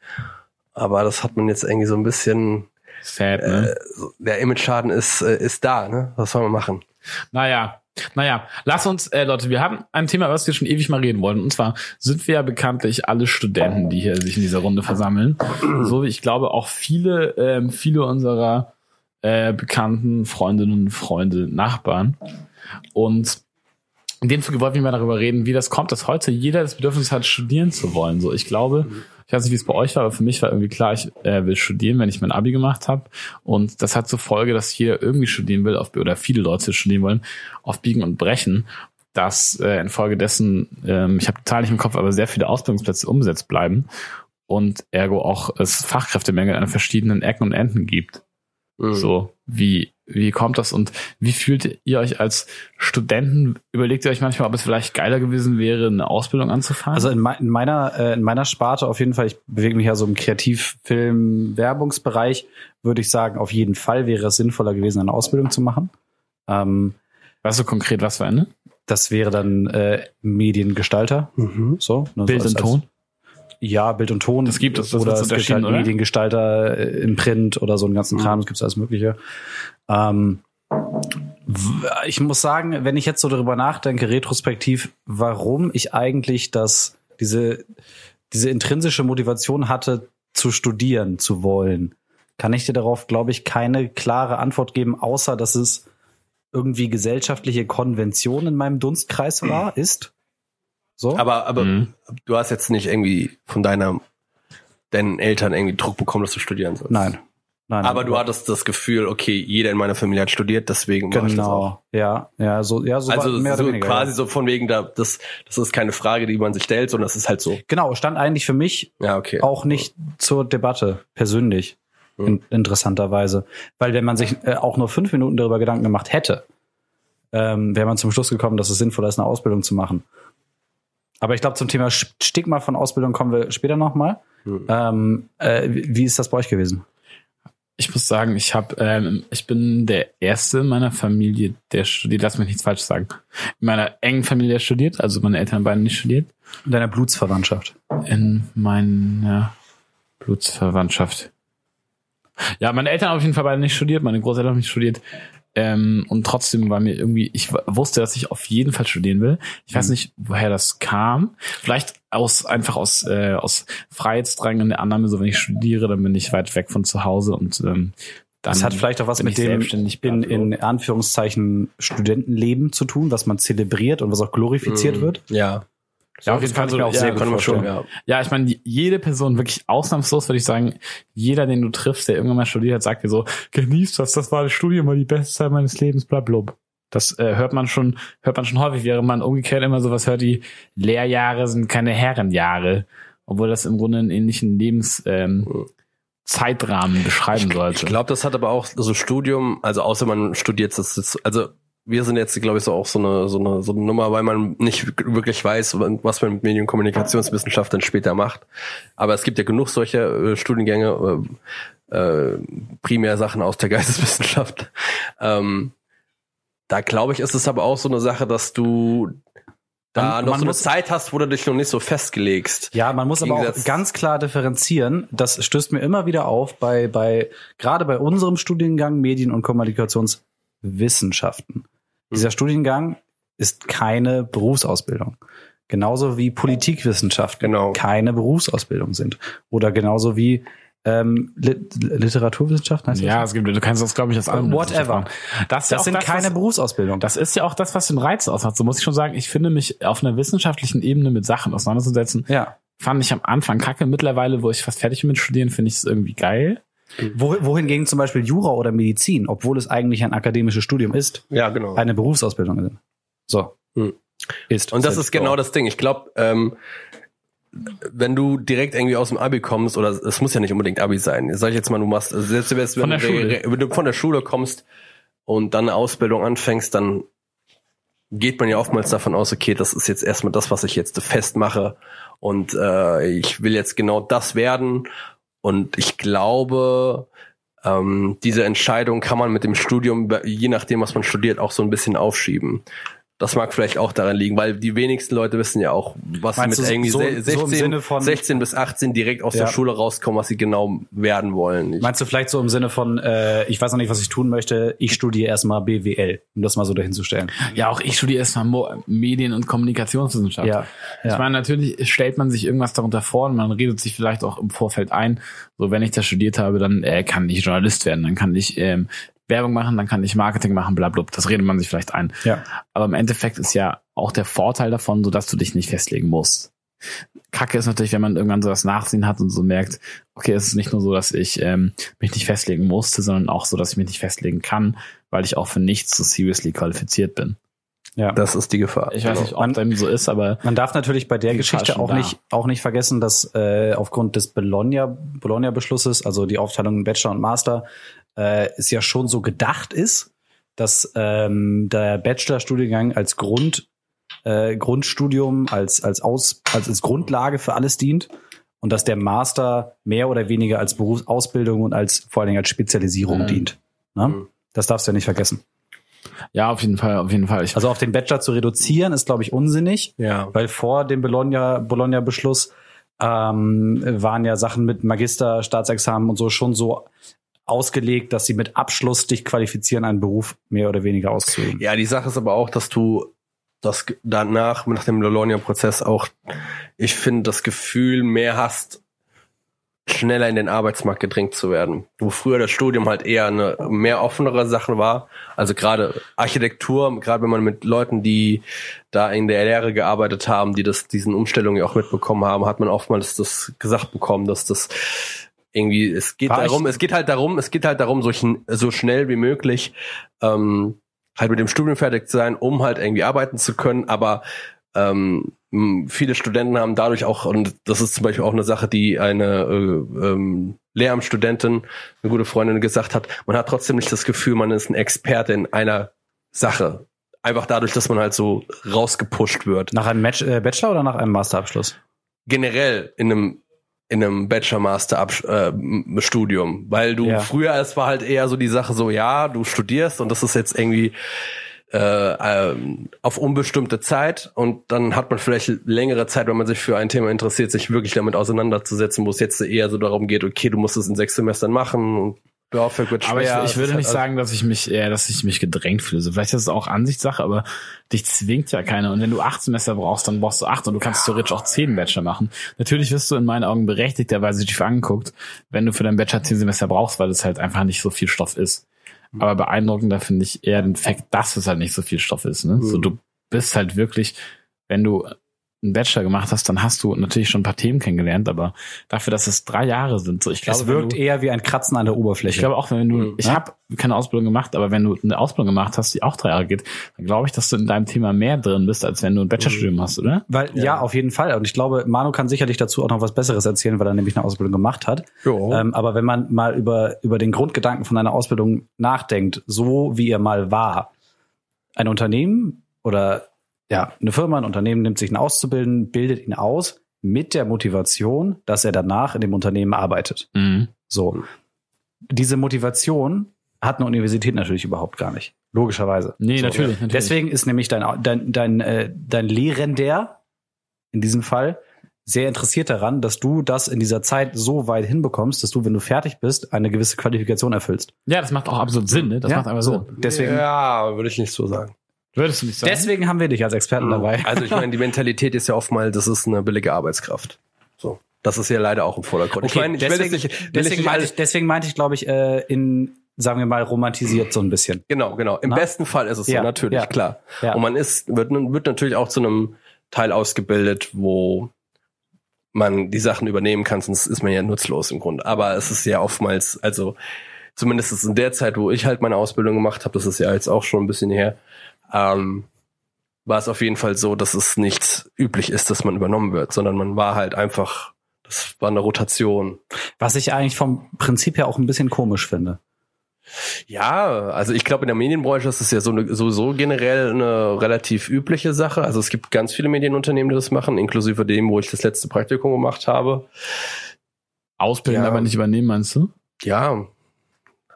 Aber das hat man jetzt irgendwie so ein bisschen, Sad, ne? äh, der Image-Schaden ist, äh, ist da, ne? Was soll man machen? Naja, naja, lass uns, äh, Leute, wir haben ein Thema, was wir schon ewig mal reden wollen. Und zwar sind wir ja bekanntlich alle Studenten, die hier sich in dieser Runde versammeln. so wie ich glaube auch viele, ähm, viele unserer äh, bekannten Freundinnen und Freunde, Nachbarn. Und in dem Zuge wollten wir mal darüber reden, wie das kommt, dass heute jeder das Bedürfnis hat, studieren zu wollen. So, ich glaube, ich weiß nicht, wie es bei euch war, aber für mich war irgendwie klar, ich äh, will studieren, wenn ich mein Abi gemacht habe. Und das hat zur Folge, dass jeder irgendwie studieren will, auf, oder viele Leute studieren wollen, auf Biegen und Brechen, dass äh, infolgedessen, ähm, ich habe total nicht im Kopf, aber sehr viele Ausbildungsplätze umgesetzt bleiben und ergo auch es Fachkräftemängel an verschiedenen Ecken und Enden gibt. Mhm. So, wie, wie kommt das und wie fühlt ihr euch als Studenten? Überlegt ihr euch manchmal, ob es vielleicht geiler gewesen wäre, eine Ausbildung anzufangen? Also in, mei- in meiner äh, in meiner Sparte auf jeden Fall, ich bewege mich ja so im Kreativfilm Werbungsbereich, würde ich sagen, auf jeden Fall wäre es sinnvoller gewesen, eine Ausbildung zu machen. Ähm, weißt du konkret, was für eine? das wäre dann äh, Mediengestalter, Mhm. so ne, Bild so als- und Ton? Ja, Bild und Ton. Das gibt es, das oder es gibt halt oder? Mediengestalter äh, im Print oder so einen ganzen Kram, es gibt alles Mögliche. Ähm, ich muss sagen, wenn ich jetzt so darüber nachdenke, retrospektiv, warum ich eigentlich das, diese, diese intrinsische Motivation hatte, zu studieren zu wollen, kann ich dir darauf, glaube ich, keine klare Antwort geben, außer dass es irgendwie gesellschaftliche Konvention in meinem Dunstkreis war, ist. So. Aber, aber Mhm. du hast jetzt nicht irgendwie von deiner, deinen Eltern irgendwie Druck bekommen, dass du studieren sollst. Nein. Nein, Aber nein, du hattest das Gefühl, okay, jeder in meiner Familie hat studiert, deswegen mache ich das auch. Genau, ja, ja, so, ja, so Also mehr so oder weniger. quasi ja. so von wegen, da, das, das ist keine Frage, die man sich stellt, sondern das ist halt so. Genau, stand eigentlich für mich Ja, okay. auch nicht zur Debatte, persönlich, Mhm. in, interessanterweise. Weil wenn man sich äh, auch nur fünf Minuten darüber Gedanken gemacht hätte, ähm, wäre man zum Schluss gekommen, dass es sinnvoller ist, eine Ausbildung zu machen. Aber ich glaube, zum Thema Stigma von Ausbildung kommen wir später nochmal. Mhm. Ähm, äh, wie ist das bei euch gewesen? Ich muss sagen, ich habe, ähm, ich bin der erste in meiner Familie, der studiert. Lass mich nichts falsch sagen. In meiner engen Familie der studiert, also meine Eltern haben beide nicht studiert. In deiner Blutsverwandtschaft? In meiner Blutsverwandtschaft. Ja, meine Eltern haben auf jeden Fall beide nicht studiert, meine Großeltern haben nicht studiert. Ähm, und trotzdem war mir irgendwie, ich wusste, dass ich auf jeden Fall studieren will. Ich weiß Mhm. nicht, woher das kam. Vielleicht aus einfach aus äh, aus Freiheitsdrang in der Annahme, so wenn ich studiere, dann bin ich weit weg von zu Hause und ähm, dann Das hat vielleicht auch was bin mit ich dem selbstständig in, bleibe. in Anführungszeichen Studentenleben zu tun, was man zelebriert und was auch glorifiziert Mhm. wird. Ja. Ja, auf jeden Fall so, auch ja, sehr gut kann man schon, vorstellen. ja. Ja, ich meine, jede Person, wirklich ausnahmslos würde ich sagen, jeder, den du triffst, der irgendwann mal studiert hat, sagt dir so, genieß das, das war das Studium, war die beste Zeit meines Lebens, bla blub. Das äh, hört man schon, hört man schon häufig, während man umgekehrt immer sowas hört, die Lehrjahre sind keine Herrenjahre, obwohl das im Grunde einen ähnlichen Lebens ähm, Zeitrahmen beschreiben sollte. Ich glaube, das hat aber auch so Studium, also außer man studiert das, jetzt- also wir sind jetzt, glaube ich, so auch so eine, so eine, so eine Nummer, weil man nicht wirklich weiß, was man mit Medien- und Kommunikationswissenschaft dann später macht. Aber es gibt ja genug solcher äh, Studiengänge, äh, äh, primär Sachen aus der Geisteswissenschaft. Ähm, da glaube ich, ist es aber auch so eine Sache, dass du da Man- noch man so eine muss- Zeit hast, wo du dich noch nicht so festgelegst. Ja, man muss aber auch ganz klar differenzieren. Das stößt mir immer wieder auf bei, bei, gerade bei unserem Studiengang Medien- und Kommunikationswissenschaften. Dieser Studiengang ist keine Berufsausbildung. Genauso wie Politikwissenschaften Genau. keine Berufsausbildung sind. Oder genauso wie ähm, Lit Literaturwissenschaften heißt das? ja, es gibt, du kannst das, glaube ich, aus anderen Whatever. Das, ja Das sind das, keine was- Berufsausbildung. Das ist ja auch das, was den Reiz ausmacht. So muss ich schon sagen, ich finde mich auf einer wissenschaftlichen Ebene mit Sachen auseinanderzusetzen, ja. fand ich am Anfang kacke. Mittlerweile, wo ich fast fertig bin mit Studieren, finde ich es irgendwie geil. Wo, wohingegen zum Beispiel Jura oder Medizin, obwohl es eigentlich ein akademisches Studium ist, Ja, genau. eine Berufsausbildung sind. So. Hm. Ist. Und das ist genau das Ding. Ich glaube, ähm, wenn du direkt irgendwie aus dem Abi kommst, oder es muss ja nicht unbedingt Abi sein, sag ich jetzt mal, du machst, also selbst wenn, Von der du, Schule. wenn du von der Schule kommst und dann eine Ausbildung anfängst, dann geht man ja oftmals davon aus, okay, das ist jetzt erstmal das, was ich jetzt festmache und äh, ich will jetzt genau das werden und ich glaube, ähm, diese Entscheidung kann man mit dem Studium, je nachdem, was man studiert, auch so ein bisschen aufschieben. Das mag vielleicht auch daran liegen, weil die wenigsten Leute wissen ja auch, was Meinst sie mit irgendwie so- se- so im 16, Sinne von- 16 bis 18 direkt aus Ja. der Schule rauskommen, was sie genau werden wollen. Ich, Meinst du vielleicht so im Sinne von, äh, ich weiß noch nicht, was ich tun möchte, ich studiere erstmal BWL, um das mal so dahinzustellen. Ja, auch ich studiere erstmal Mo- Medien- und Kommunikationswissenschaft. Ja, Ich ja. meine, natürlich stellt man sich irgendwas darunter vor und man redet sich vielleicht auch im Vorfeld ein, so wenn ich das studiert habe, dann äh, kann ich Journalist werden, dann kann ich ähm, Werbung machen, dann kann ich Marketing machen, bla, bla. Das redet man sich vielleicht ein. Ja. Aber im Endeffekt ist ja auch der Vorteil davon, so dass du dich nicht festlegen musst. Kacke ist natürlich, wenn man irgendwann so das Nachsehen hat und so merkt, okay, es ist nicht nur so, dass ich ähm, mich nicht festlegen musste, sondern auch so, dass ich mich nicht festlegen kann, weil ich auch für nichts so seriously qualifiziert bin. Ja. Das ist die Gefahr. Ich weiß nicht, ob dem so ist, aber Man darf natürlich bei der Geschichte auch schon nicht, auch nicht vergessen, dass äh, aufgrund des Bologna, Bologna-Beschlusses, also die Aufteilung in Bachelor und Master, äh, es ja schon so gedacht ist, dass ähm, der Bachelor-Studiengang als Grund, äh, Grundstudium, als, als, Aus, als, als Grundlage für alles dient und dass der Master mehr oder weniger als Berufsausbildung und als vor allen Dingen als Spezialisierung Mhm. dient. Ne? Mhm. Das darfst du ja nicht vergessen. ja, auf jeden Fall, auf jeden Fall. Ich, Also auf den Bachelor zu reduzieren, ist, glaube ich, unsinnig. Ja. Weil vor dem Bologna, Bologna-Beschluss ähm, waren ja Sachen mit Magister, Staatsexamen und so schon so ausgelegt, dass sie mit Abschluss dich qualifizieren, einen Beruf mehr oder weniger auszuüben. Ja, die Sache ist aber auch, dass du das danach, nach dem Bologna-Prozess auch, ich finde, das Gefühl mehr hast, schneller in den Arbeitsmarkt gedrängt zu werden. Wo früher das Studium halt eher eine mehr offenere Sache war. Also gerade Architektur, gerade wenn man mit Leuten, die da in der Lehre gearbeitet haben, die das, diesen Umstellungen ja auch mitbekommen haben, hat man oftmals das gesagt bekommen, dass das irgendwie, es geht War ich- darum, es geht halt darum, es geht halt darum, so, schn- so schnell wie möglich, ähm, halt mit dem Studium fertig zu sein, um halt irgendwie arbeiten zu können, aber ähm, viele Studenten haben dadurch auch, und das ist zum Beispiel auch eine Sache, die eine äh, ähm, Lehramtsstudentin, eine gute Freundin gesagt hat, man hat trotzdem nicht das Gefühl, man ist ein Experte in einer Sache. Einfach dadurch, dass man halt so rausgepusht wird. Nach einem Match, äh, Bachelor oder nach einem Masterabschluss? Generell in einem in einem Bachelor-Master-Studium, weil du Ja. früher, es war halt eher so die Sache so, ja, du studierst und das ist jetzt irgendwie äh, ähm, auf unbestimmte Zeit und dann hat man vielleicht längere Zeit, wenn man sich für ein Thema interessiert, sich wirklich damit auseinanderzusetzen, wo es jetzt eher so darum geht, okay, du musst es in sechs Semestern machen und BAföG wird schwer. aber ich, ich würde halt nicht alles- sagen, dass ich mich, äh, dass ich mich gedrängt fühle. So, vielleicht ist es auch Ansichtssache, aber dich zwingt ja keiner. Und wenn du acht Semester brauchst, dann brauchst du acht und du kannst theoretisch auch zehn Bachelor machen. Natürlich wirst du in meinen Augen berechtigterweise schief angeguckt, wenn du für deinen Bachelor zehn Semester brauchst, weil es halt einfach nicht so viel Stoff ist. Aber beeindruckender finde ich eher den Fakt, dass es halt nicht so viel Stoff ist. Ne? So, du bist halt wirklich, wenn du einen Bachelor gemacht hast, dann hast du natürlich schon ein paar Themen kennengelernt, aber dafür, dass es drei Jahre sind, so ich glaube, es wirkt du, eher wie ein Kratzen an der Oberfläche. ich glaube auch, wenn du, Mhm. ich Ja? habe keine Ausbildung gemacht, aber wenn du eine Ausbildung gemacht hast, die auch drei Jahre geht, dann glaube ich, dass du in deinem Thema mehr drin bist, als wenn du ein Bachelorstudium hast, oder? Weil, ja. auf jeden Fall. Und ich glaube, Manu kann sicherlich dazu auch noch was Besseres erzählen, weil er nämlich eine Ausbildung gemacht hat. Ähm, aber wenn man mal über, über den Grundgedanken von einer Ausbildung nachdenkt, so wie er mal war, ein Unternehmen oder ja, eine Firma, ein Unternehmen nimmt sich einen Auszubilden, bildet ihn aus mit der Motivation, dass er danach in dem Unternehmen arbeitet. Mhm. So. Diese Motivation hat eine Universität natürlich überhaupt gar nicht. Logischerweise. Nee, so. natürlich, natürlich. Deswegen ist nämlich dein, dein, dein, äh, dein Lehrender in diesem Fall sehr interessiert daran, dass du das in dieser Zeit so weit hinbekommst, dass du, wenn du fertig bist, eine gewisse Qualifikation erfüllst. Ja, das macht auch absolut Sinn, ne? Das Ja, macht einfach so. Sinn. Deswegen, ja, würde ich nicht so sagen. Würdest du nicht sagen? deswegen haben wir dich als Experten dabei. Also ich meine, die Mentalität ist ja oftmals, das ist eine billige Arbeitskraft. So. Das ist ja leider auch im Vordergrund. ich meine, ich will deswegen, das nicht, will deswegen, meinte ich, deswegen meinte ich, glaube ich, äh, in, sagen wir mal, romantisiert so ein bisschen. genau, genau. Im Na? besten Fall ist es Ja, so, natürlich, ja. klar. Ja. Und man ist, wird, wird natürlich auch zu einem Teil ausgebildet, wo man die Sachen übernehmen kann, sonst ist man ja nutzlos im Grunde. Aber es ist ja oftmals, also zumindest in der Zeit, wo ich halt meine Ausbildung gemacht habe, das ist ja jetzt auch schon ein bisschen her, ähm, war es auf jeden Fall so, dass es nicht üblich ist, dass man übernommen wird, sondern man war halt einfach, das war eine Rotation. Was ich eigentlich vom Prinzip her auch ein bisschen komisch finde. Ja, also ich glaube, in der Medienbranche ist es ja so eine, sowieso generell eine relativ übliche Sache. Also es gibt ganz viele Medienunternehmen, die das machen, inklusive dem, wo ich das letzte Praktikum gemacht habe. Ausbilden, Ja. aber nicht übernehmen, meinst du? Ja,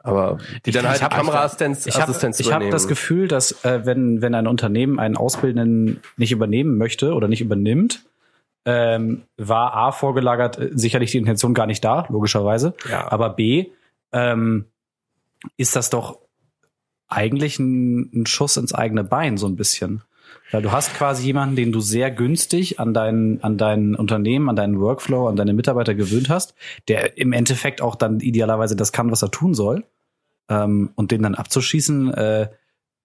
aber die Ich- dann halt Kameraassistenz Ich habe ich hab das Gefühl, dass äh, wenn, wenn ein Unternehmen einen Auszubildenden nicht übernehmen möchte oder nicht übernimmt, ähm, war A vorgelagert, äh, sicherlich die Intention gar nicht da, logischerweise. ja. Aber B, ähm, ist das doch eigentlich ein, ein Schuss ins eigene Bein, so ein bisschen. Weil du hast quasi jemanden, den du sehr günstig an dein, an dein Unternehmen, an deinen Workflow, an deine Mitarbeiter gewöhnt hast, der im Endeffekt auch dann idealerweise das kann, was er tun soll. ähm, und den dann abzuschießen, äh,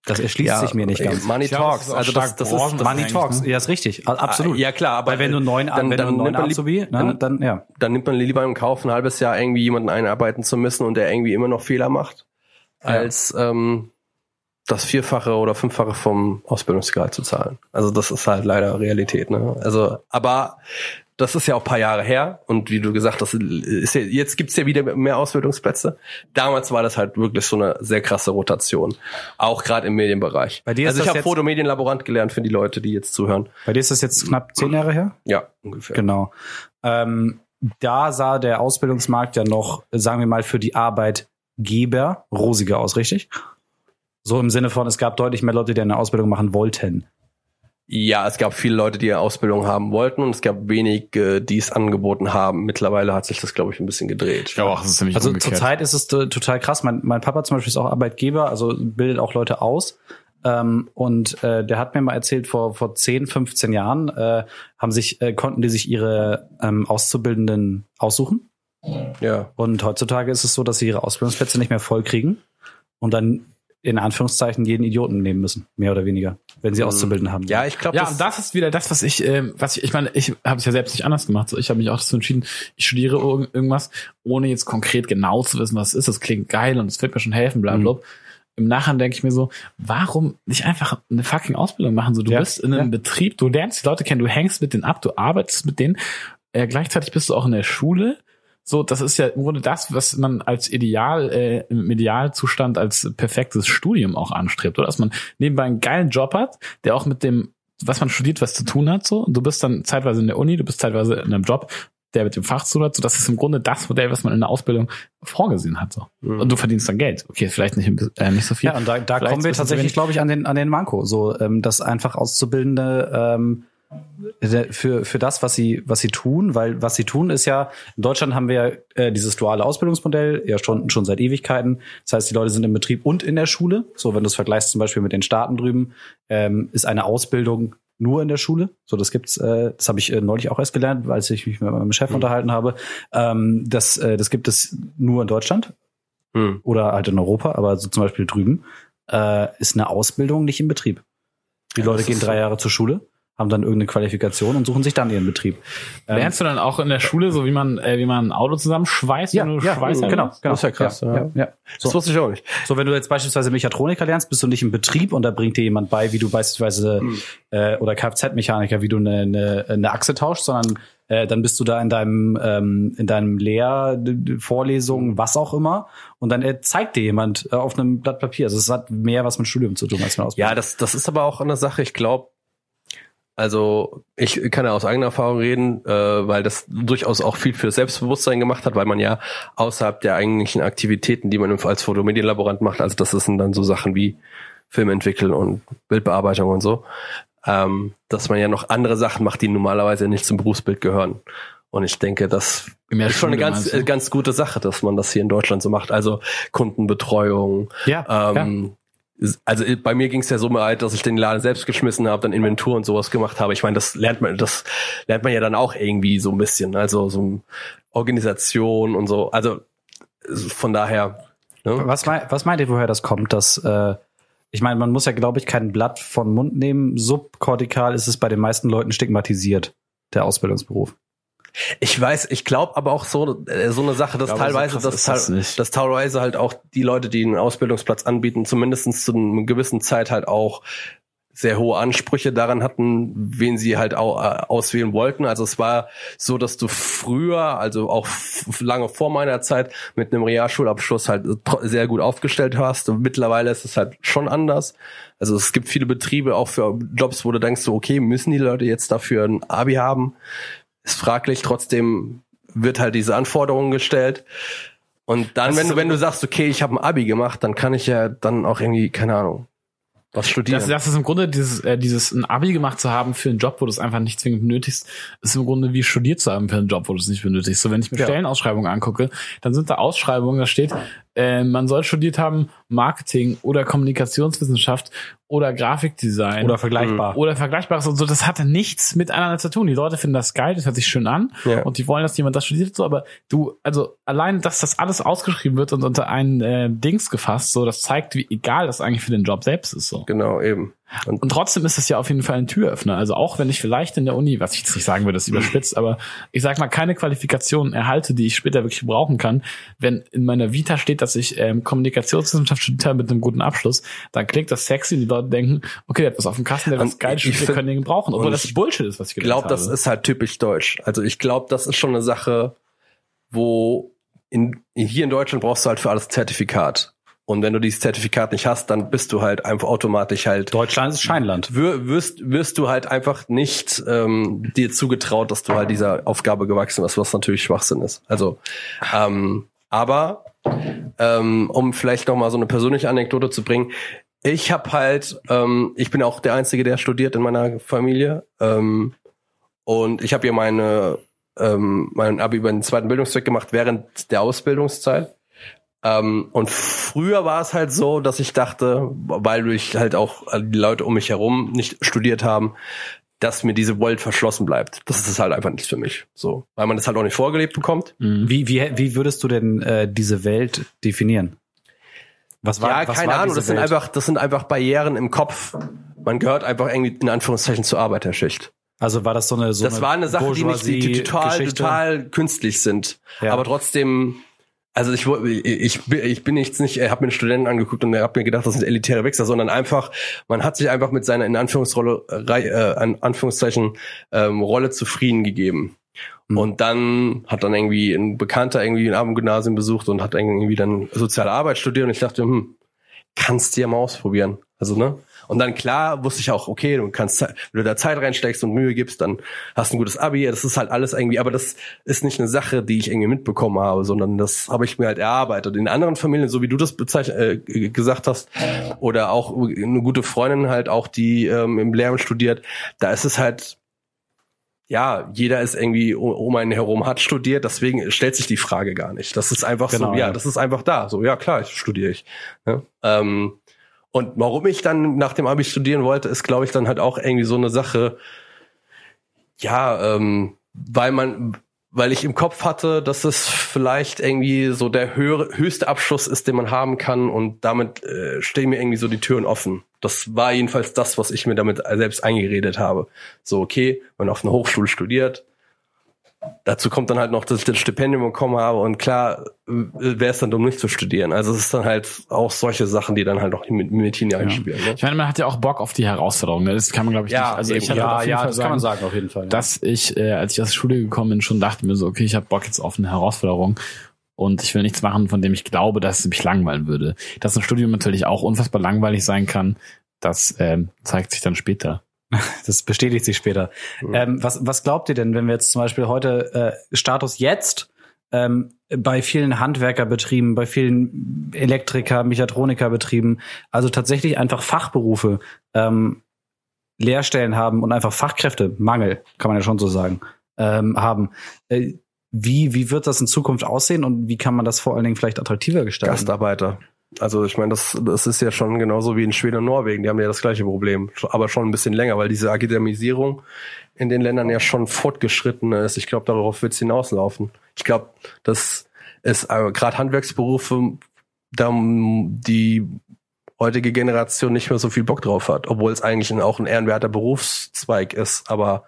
das erschließt sich mir nicht ganz. Money Talks, das ist auch also das, das ist Money Talks, ne? ja, ist richtig, absolut. Ja klar, aber Weil wenn du neun, dann- wenn dann du neun nimmt man lieb- Azubi, ne, dann- dann ja. dann nimmt man lieber im Kauf, ein halbes Jahr irgendwie jemanden einarbeiten zu müssen und der irgendwie immer noch Fehler macht, Ja. als ähm, das Vierfache oder Fünffache vom Ausbildungsgehalt zu zahlen. Also das ist halt leider Realität. Ne? Also, aber das ist ja auch ein paar Jahre her und wie du gesagt hast, ist ja, jetzt gibt's ja wieder mehr Ausbildungsplätze. Damals war das halt wirklich so eine sehr krasse Rotation, auch gerade im Medienbereich. Bei dir ist also ich habe Fotomedienlaborant gelernt für die Leute, die jetzt zuhören. Bei dir ist das jetzt knapp zehn Jahre her? Ja, ungefähr. Genau. Ähm, da sah der Ausbildungsmarkt ja noch, sagen wir mal, für die Arbeitgeber rosiger aus, richtig? So im Sinne von, es gab deutlich mehr Leute, die eine Ausbildung machen wollten. Ja, es gab viele Leute, die eine Ausbildung haben wollten und es gab wenige, die es angeboten haben. Mittlerweile hat sich das, glaube ich, ein bisschen gedreht. Glaube auch, es ist ziemlich Also umgekehrt. zurzeit ist es total krass. Mein, mein Papa zum Beispiel ist auch Arbeitgeber, also bildet auch Leute aus. Ähm, und äh, der hat mir mal erzählt, vor, vor 10, 15 Jahren äh, haben sich, äh, konnten die sich ihre ähm, Auszubildenden aussuchen. Ja. Und heutzutage ist es so, dass sie ihre Ausbildungsplätze nicht mehr voll kriegen und dann in Anführungszeichen jeden Idioten nehmen müssen, mehr oder weniger, wenn sie Auszubildende haben. Ja, ich glaube, Ja, das, und das ist wieder das, was ich, ähm, was ich, ich meine, ich habe es ja selbst nicht anders gemacht. So, ich habe mich auch dazu entschieden, ich studiere irg- irgendwas, ohne jetzt konkret genau zu wissen, was es ist. Das klingt geil und es wird mir schon helfen, bla bla. Im Nachhinein denke ich mir so, warum nicht einfach eine fucking Ausbildung machen? So, du Ja, bist in einem ja. Betrieb, du lernst die Leute kennen, du hängst mit denen ab, du arbeitest mit denen. Äh, gleichzeitig bist du auch in der Schule. So, das ist ja im Grunde das, was man als Ideal, äh, im Idealzustand als perfektes Studium auch anstrebt, oder? Dass man nebenbei einen geilen Job hat, der auch mit dem, was man studiert, was zu tun hat, so. Und du bist dann zeitweise in der Uni, du bist zeitweise in einem Job, der mit dem Fach zu tun hat, so. Das ist im Grunde das Modell, was man in der Ausbildung vorgesehen hat, so. Mhm. Und du verdienst dann Geld. Okay, vielleicht nicht, äh, nicht so viel. Ja, und da, da Vielleicht kommen wir tatsächlich, glaube ich, an den, an den Manko. So, ähm, dass einfach Auszubildende ähm, für, für das, was sie, was sie tun, weil was sie tun ist ja, in Deutschland haben wir äh, dieses duale Ausbildungsmodell, ja schon, schon seit Ewigkeiten. Das heißt, die Leute sind im Betrieb und in der Schule. So, wenn du es vergleichst zum Beispiel mit den Staaten drüben, ähm, ist eine Ausbildung nur in der Schule. So, das gibt's, äh, das habe ich äh, neulich auch erst gelernt, als ich mich mit meinem Chef unterhalten habe. Ähm, das, äh, das gibt es nur in Deutschland Hm. oder halt in Europa, aber so zum Beispiel drüben, äh, ist eine Ausbildung nicht im Betrieb. Die Ja, Leute gehen drei. Jahre zur Schule, haben dann irgendeine Qualifikation und suchen sich dann ihren Betrieb. Ähm, Lernst du dann auch in der Schule, so wie man, äh, wie man ein Auto zusammenschweißt, ja, wenn du ja, Schweißer genau, genau. Das ist ja krass, Ja, ja. ja, ja. Das So, wusste ich auch nicht. so, wenn du jetzt beispielsweise Mechatroniker lernst, bist du nicht im Betrieb und da bringt dir jemand bei, wie du beispielsweise Hm. äh, oder Kfz-Mechaniker, wie du eine, eine, eine Achse tauschst, sondern äh, dann bist du da in deinem ähm, in deinem Lehr Vorlesungen, was auch immer, und dann äh, zeigt dir jemand äh, auf einem Blatt Papier. Also es hat mehr was mit Studium zu tun als mit Ausbildung. Ja, das, das ist aber auch eine Sache, ich glaube, also ich kann ja aus eigener Erfahrung reden, äh, weil das durchaus auch viel für Selbstbewusstsein gemacht hat, weil man ja außerhalb der eigentlichen Aktivitäten, die man als Fotomedienlaborant macht, also das sind dann so Sachen wie Film entwickeln und Bildbearbeitung und so, ähm, dass man ja noch andere Sachen macht, die normalerweise nicht zum Berufsbild gehören. Und ich denke, das ist schon eine ganz, ganz gute Sache, dass man das hier in Deutschland so macht. Also Kundenbetreuung, ja, ähm, Also äh, bei mir ging es ja so weit, dass ich den Laden selbst geschmissen habe, dann Inventur und sowas gemacht habe. Ich meine, das lernt man, das lernt man ja dann auch irgendwie so ein bisschen. Also so Organisation und so. Also von daher. Ne? Was, mei was meint ihr, woher das kommt? Dass, äh, ich meine, man muss ja, glaube ich, kein Blatt von Mund nehmen. Subkortikal ist es bei den meisten Leuten stigmatisiert, der Ausbildungsberuf. Ich weiß, ich glaube aber auch so, äh, so eine Sache, dass so teilweise, krass dass, das dass teilweise halt auch die Leute, die einen Ausbildungsplatz anbieten, zumindestens zu einer gewissen Zeit halt auch sehr hohe Ansprüche daran hatten, wen sie halt au äh, auswählen wollten. Also es war so, dass du früher, also auch lange vor meiner Zeit, mit einem Realschulabschluss halt sehr gut aufgestellt hast. Und mittlerweile ist es halt schon anders. Also es gibt viele Betriebe auch für Jobs, wo du denkst, so, okay, müssen die Leute jetzt dafür ein Abi haben? Ist fraglich. Trotzdem wird halt diese Anforderung gestellt. Und dann, Das wenn du, wenn du sagst, okay, ich habe ein Abi gemacht, dann kann ich ja dann auch irgendwie, keine Ahnung, was studieren. Das, das ist im Grunde dieses, äh, dieses ein Abi gemacht zu haben für einen Job, wo du es einfach nicht zwingend benötigst, ist im Grunde wie studiert zu haben für einen Job, wo du es nicht benötigst. So, wenn ich mir Ja. Stellenausschreibungen angucke, dann sind da Ausschreibungen, da steht äh, man soll studiert haben Marketing oder Kommunikationswissenschaft oder Grafikdesign Oder vergleichbar. oder Vergleichbares und so. Das hatte nichts miteinander zu tun. Die Leute finden das geil, das hört sich schön an Ja. und die wollen, dass jemand das studiert, so. Aber du, also allein, dass das alles ausgeschrieben wird und unter einen äh, Dings gefasst, so, das zeigt, wie egal das eigentlich für den Job selbst ist, so. Genau, eben. Und Und trotzdem ist es ja auf jeden Fall ein Türöffner. Also auch wenn ich vielleicht in der Uni, was ich jetzt nicht sagen würde, ist überspitzt, aber ich sag mal, keine Qualifikationen erhalte, die ich später wirklich brauchen kann. Wenn in meiner Vita steht, dass ich ähm, Kommunikationswissenschaft studiert habe mit einem guten Abschluss, dann klingt das sexy und die Leute denken, okay, der hat was auf dem Kasten, der Und geil ich wir können den brauchen. Obwohl das ich Bullshit ist, was ich ich gelernt glaube, das habe. ist halt typisch deutsch. Also ich glaube, das ist schon eine Sache, wo in, hier in Deutschland brauchst du halt für alles Zertifikat. Und wenn du dieses Zertifikat nicht hast, dann bist du halt einfach automatisch halt Deutschland ist Scheinland. wirst, wirst du halt einfach nicht ähm, dir zugetraut, dass du halt dieser Aufgabe gewachsen bist, was natürlich Schwachsinn ist. Also, ähm, aber ähm, um vielleicht noch mal so eine persönliche Anekdote zu bringen, ich habe halt, ähm, ich bin auch der Einzige, der studiert in meiner Familie ähm, und ich habe hier meine ähm, mein Abi über den zweiten Bildungszweck gemacht während der Ausbildungszeit. Ähm, und früher war es halt so, dass ich dachte, weil ich halt auch äh, die Leute um mich herum nicht studiert haben, dass mir diese Welt verschlossen bleibt. Das ist halt einfach nichts für mich. So, weil man das halt auch nicht vorgelebt bekommt. Mhm. Wie, wie, wie würdest du denn äh, diese Welt definieren? Was war, ja, was keine war Ahnung. Das sind Welt? einfach, das sind einfach Barrieren im Kopf. Man gehört einfach irgendwie in Anführungszeichen zur Arbeiterschicht. Also war das so eine so das war eine Sache, die nicht die, die total, total künstlich sind. Ja. Aber trotzdem, also ich, ich, ich, bin- jetzt nicht, ich habe mir einen Studenten angeguckt und habe mir gedacht, das sind elitäre Wichser, sondern einfach, man hat sich einfach mit seiner in Anführungsrolle, äh, in Anführungszeichen ähm, Rolle zufrieden gegeben. Mhm. Und dann hat dann irgendwie ein Bekannter irgendwie ein Abendgymnasium besucht und hat irgendwie dann soziale Arbeit studiert und ich dachte, hm, kannst du ja mal ausprobieren. Also, ne? Und dann klar wusste ich auch, okay, du kannst, wenn du da Zeit reinsteckst und Mühe gibst, dann hast du ein gutes Abi. Das ist halt alles irgendwie, aber das ist nicht eine Sache, die ich irgendwie mitbekommen habe, sondern das habe ich mir halt erarbeitet. In anderen Familien, so wie du das bezeichnet, äh, gesagt hast, oder auch eine gute Freundin halt auch, die ähm, im Lehramt studiert, da ist es halt, ja, jeder ist irgendwie um um einen herum hat studiert, deswegen stellt sich die Frage gar nicht. Das ist einfach Genau, so, ja, ja. das ist einfach da. So, ja klar, ich studiere ich. Ja? Ähm, und warum ich dann nach dem Abi studieren wollte, ist, glaube ich, dann halt auch irgendwie so eine Sache, ja, ähm, weil man, weil ich im Kopf hatte, dass es vielleicht irgendwie so der höhere, höchste Abschluss ist, den man haben kann und damit äh, stehen mir irgendwie so die Türen offen. Das war jedenfalls das, was ich mir damit selbst eingeredet habe. So, okay, man auf einer Hochschule studiert, dazu kommt dann halt noch, dass ich das Stipendium bekommen habe und klar wäre es dann dumm, nicht zu studieren. Also es ist dann halt auch solche Sachen, die dann halt noch mit, mit hineinspielen. Ne? Ich meine, man hat ja auch Bock auf die Herausforderung. Ne? Das kann man, glaube ich, Ja, nicht. Also ich hatte ja, auf jeden ja, Fall das kann man sagen, auf jeden Fall. ja. dass ich, äh, als ich aus der Schule gekommen bin, schon dachte mir so, okay, ich habe Bock jetzt auf eine Herausforderung und ich will nichts machen, von dem ich glaube, dass es mich langweilen würde. Dass ein Studium natürlich auch unfassbar langweilig sein kann, das ähm, zeigt sich dann später. Das bestätigt sich später. Mhm. Ähm, was, was glaubt ihr denn, wenn wir jetzt zum Beispiel heute äh, Status jetzt ähm, bei vielen Handwerkerbetrieben, bei vielen Elektriker, Mechatronikerbetrieben, also tatsächlich einfach Fachberufe, ähm, Lehrstellen haben und einfach Fachkräftemangel, kann man ja schon so sagen, ähm, haben. Äh, wie, wie wird das in Zukunft aussehen und wie kann man das vor allen Dingen vielleicht attraktiver gestalten? Gastarbeiter. Also ich meine, das, das ist ja schon genauso wie in Schweden und Norwegen. Die haben ja das gleiche Problem, aber schon ein bisschen länger, weil diese Akademisierung in den Ländern ja schon fortgeschritten ist. Ich glaube, darauf wird es hinauslaufen. Ich glaube, das ist äh, gerade Handwerksberufe, da die heutige Generation nicht mehr so viel Bock drauf hat, obwohl es eigentlich auch ein ehrenwerter Berufszweig ist. Aber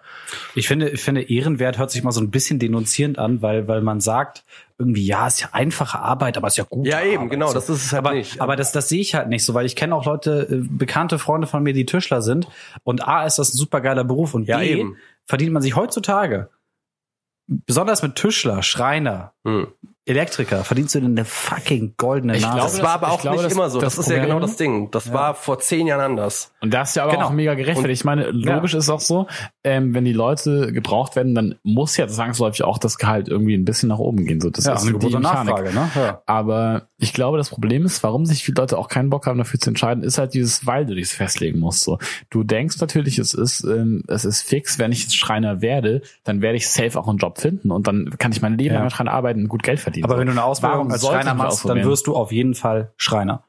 Ich finde, ich finde, Ehrenwert hört sich mal so ein bisschen denunzierend an, weil, weil man sagt, irgendwie, ja, ist ja einfache Arbeit, aber ist ja gut. ja, eben, genau, das ist es halt aber, nicht. aber das, das sehe ich halt nicht so, weil ich kenne auch Leute, äh, bekannte Freunde von mir, die Tischler sind. Und A ist das ein supergeiler Beruf und Ja, B eben. verdient man sich heutzutage, besonders mit Tischler, Schreiner, Hm. Elektriker, verdienst du denn eine fucking goldene Ich Nase. glaube, Das war aber ich auch glaube, nicht das- immer so. das Das, ist ja Problem- genau das Ding. Das war vor zehn Jahren anders. Und das ist ja aber Genau. auch mega gerechtfertigt. Ich meine, logisch ist auch so, ähm, wenn die Leute gebraucht werden, dann muss ja zwangsläufig auch das Gehalt irgendwie ein bisschen nach oben gehen. So, das ja, ist Angebot die und Mechanik. Nachfrage, ne? Ja. Aber ich glaube, das Problem ist, warum sich viele Leute auch keinen Bock haben, dafür zu entscheiden, ist halt dieses, weil du dich festlegen musst. So, du denkst natürlich, es ist, ähm, es ist fix. Wenn ich jetzt Schreiner werde, dann werde ich safe auch einen Job finden und dann kann ich mein Leben Ja. lang Schreiner arbeiten und gut Geld verdienen. Aber wenn du eine Ausbildung als Schreiner ich machst, dann wirst du auf jeden Fall Schreiner.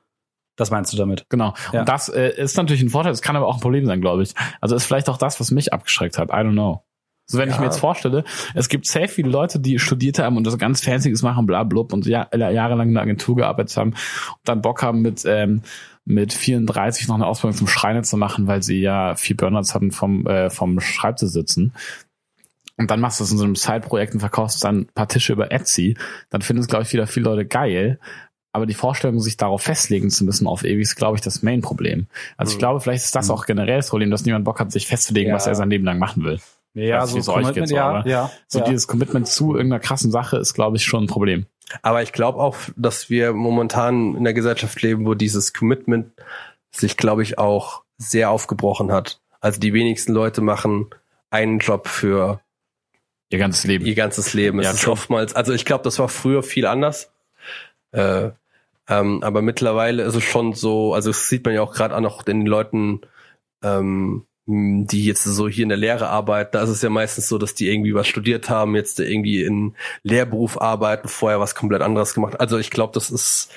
Das meinst du damit? Genau. Ja. Und das äh, ist natürlich ein Vorteil, es kann aber auch ein Problem sein, glaube ich. Also ist vielleicht auch das, was mich abgeschreckt hat. I don't know. So, wenn ich Ja. mir jetzt vorstelle, es gibt sehr viele Leute, die studiert haben und das ganz Fancyes machen, bla blub und ja, jahrelang in einer Agentur gearbeitet haben und dann Bock haben mit ähm, mit 34 noch eine Ausbildung zum Schreiner zu machen, weil sie ja vier Burnouts hatten vom äh, vom Schreibtisch sitzen. Und dann machst du es in so einem Side-Projekt und verkaufst dann ein paar Tische über Etsy, dann finden es, glaube ich, wieder viele Leute geil. Aber die Vorstellung, sich darauf festlegen zu müssen auf ewig, ist, glaube ich, das Main-Problem. Also ich Mhm. glaube, vielleicht ist das auch generell das Problem, dass niemand Bock hat, sich festzulegen, Ja. was er sein Leben lang machen will. Ja, es euch Commitment, so, ja, ja. So ja. dieses Commitment zu irgendeiner krassen Sache ist, glaube ich, schon ein Problem. Aber ich glaube auch, dass wir momentan in der Gesellschaft leben, wo dieses Commitment sich, glaube ich, auch sehr aufgebrochen hat. Also die wenigsten Leute machen einen Job für Ihr ganzes Leben. ihr ganzes Leben. Es Ja, ist true. oftmals, also ich glaube, das war früher viel anders. Äh, ähm, aber mittlerweile ist es schon so, also das sieht man ja auch gerade auch noch den Leuten, ähm, die jetzt so hier in der Lehre arbeiten, da ist es ja meistens so, dass die irgendwie was studiert haben, jetzt irgendwie in Lehrberuf arbeiten, vorher was komplett anderes gemacht. Also ich glaube, das ist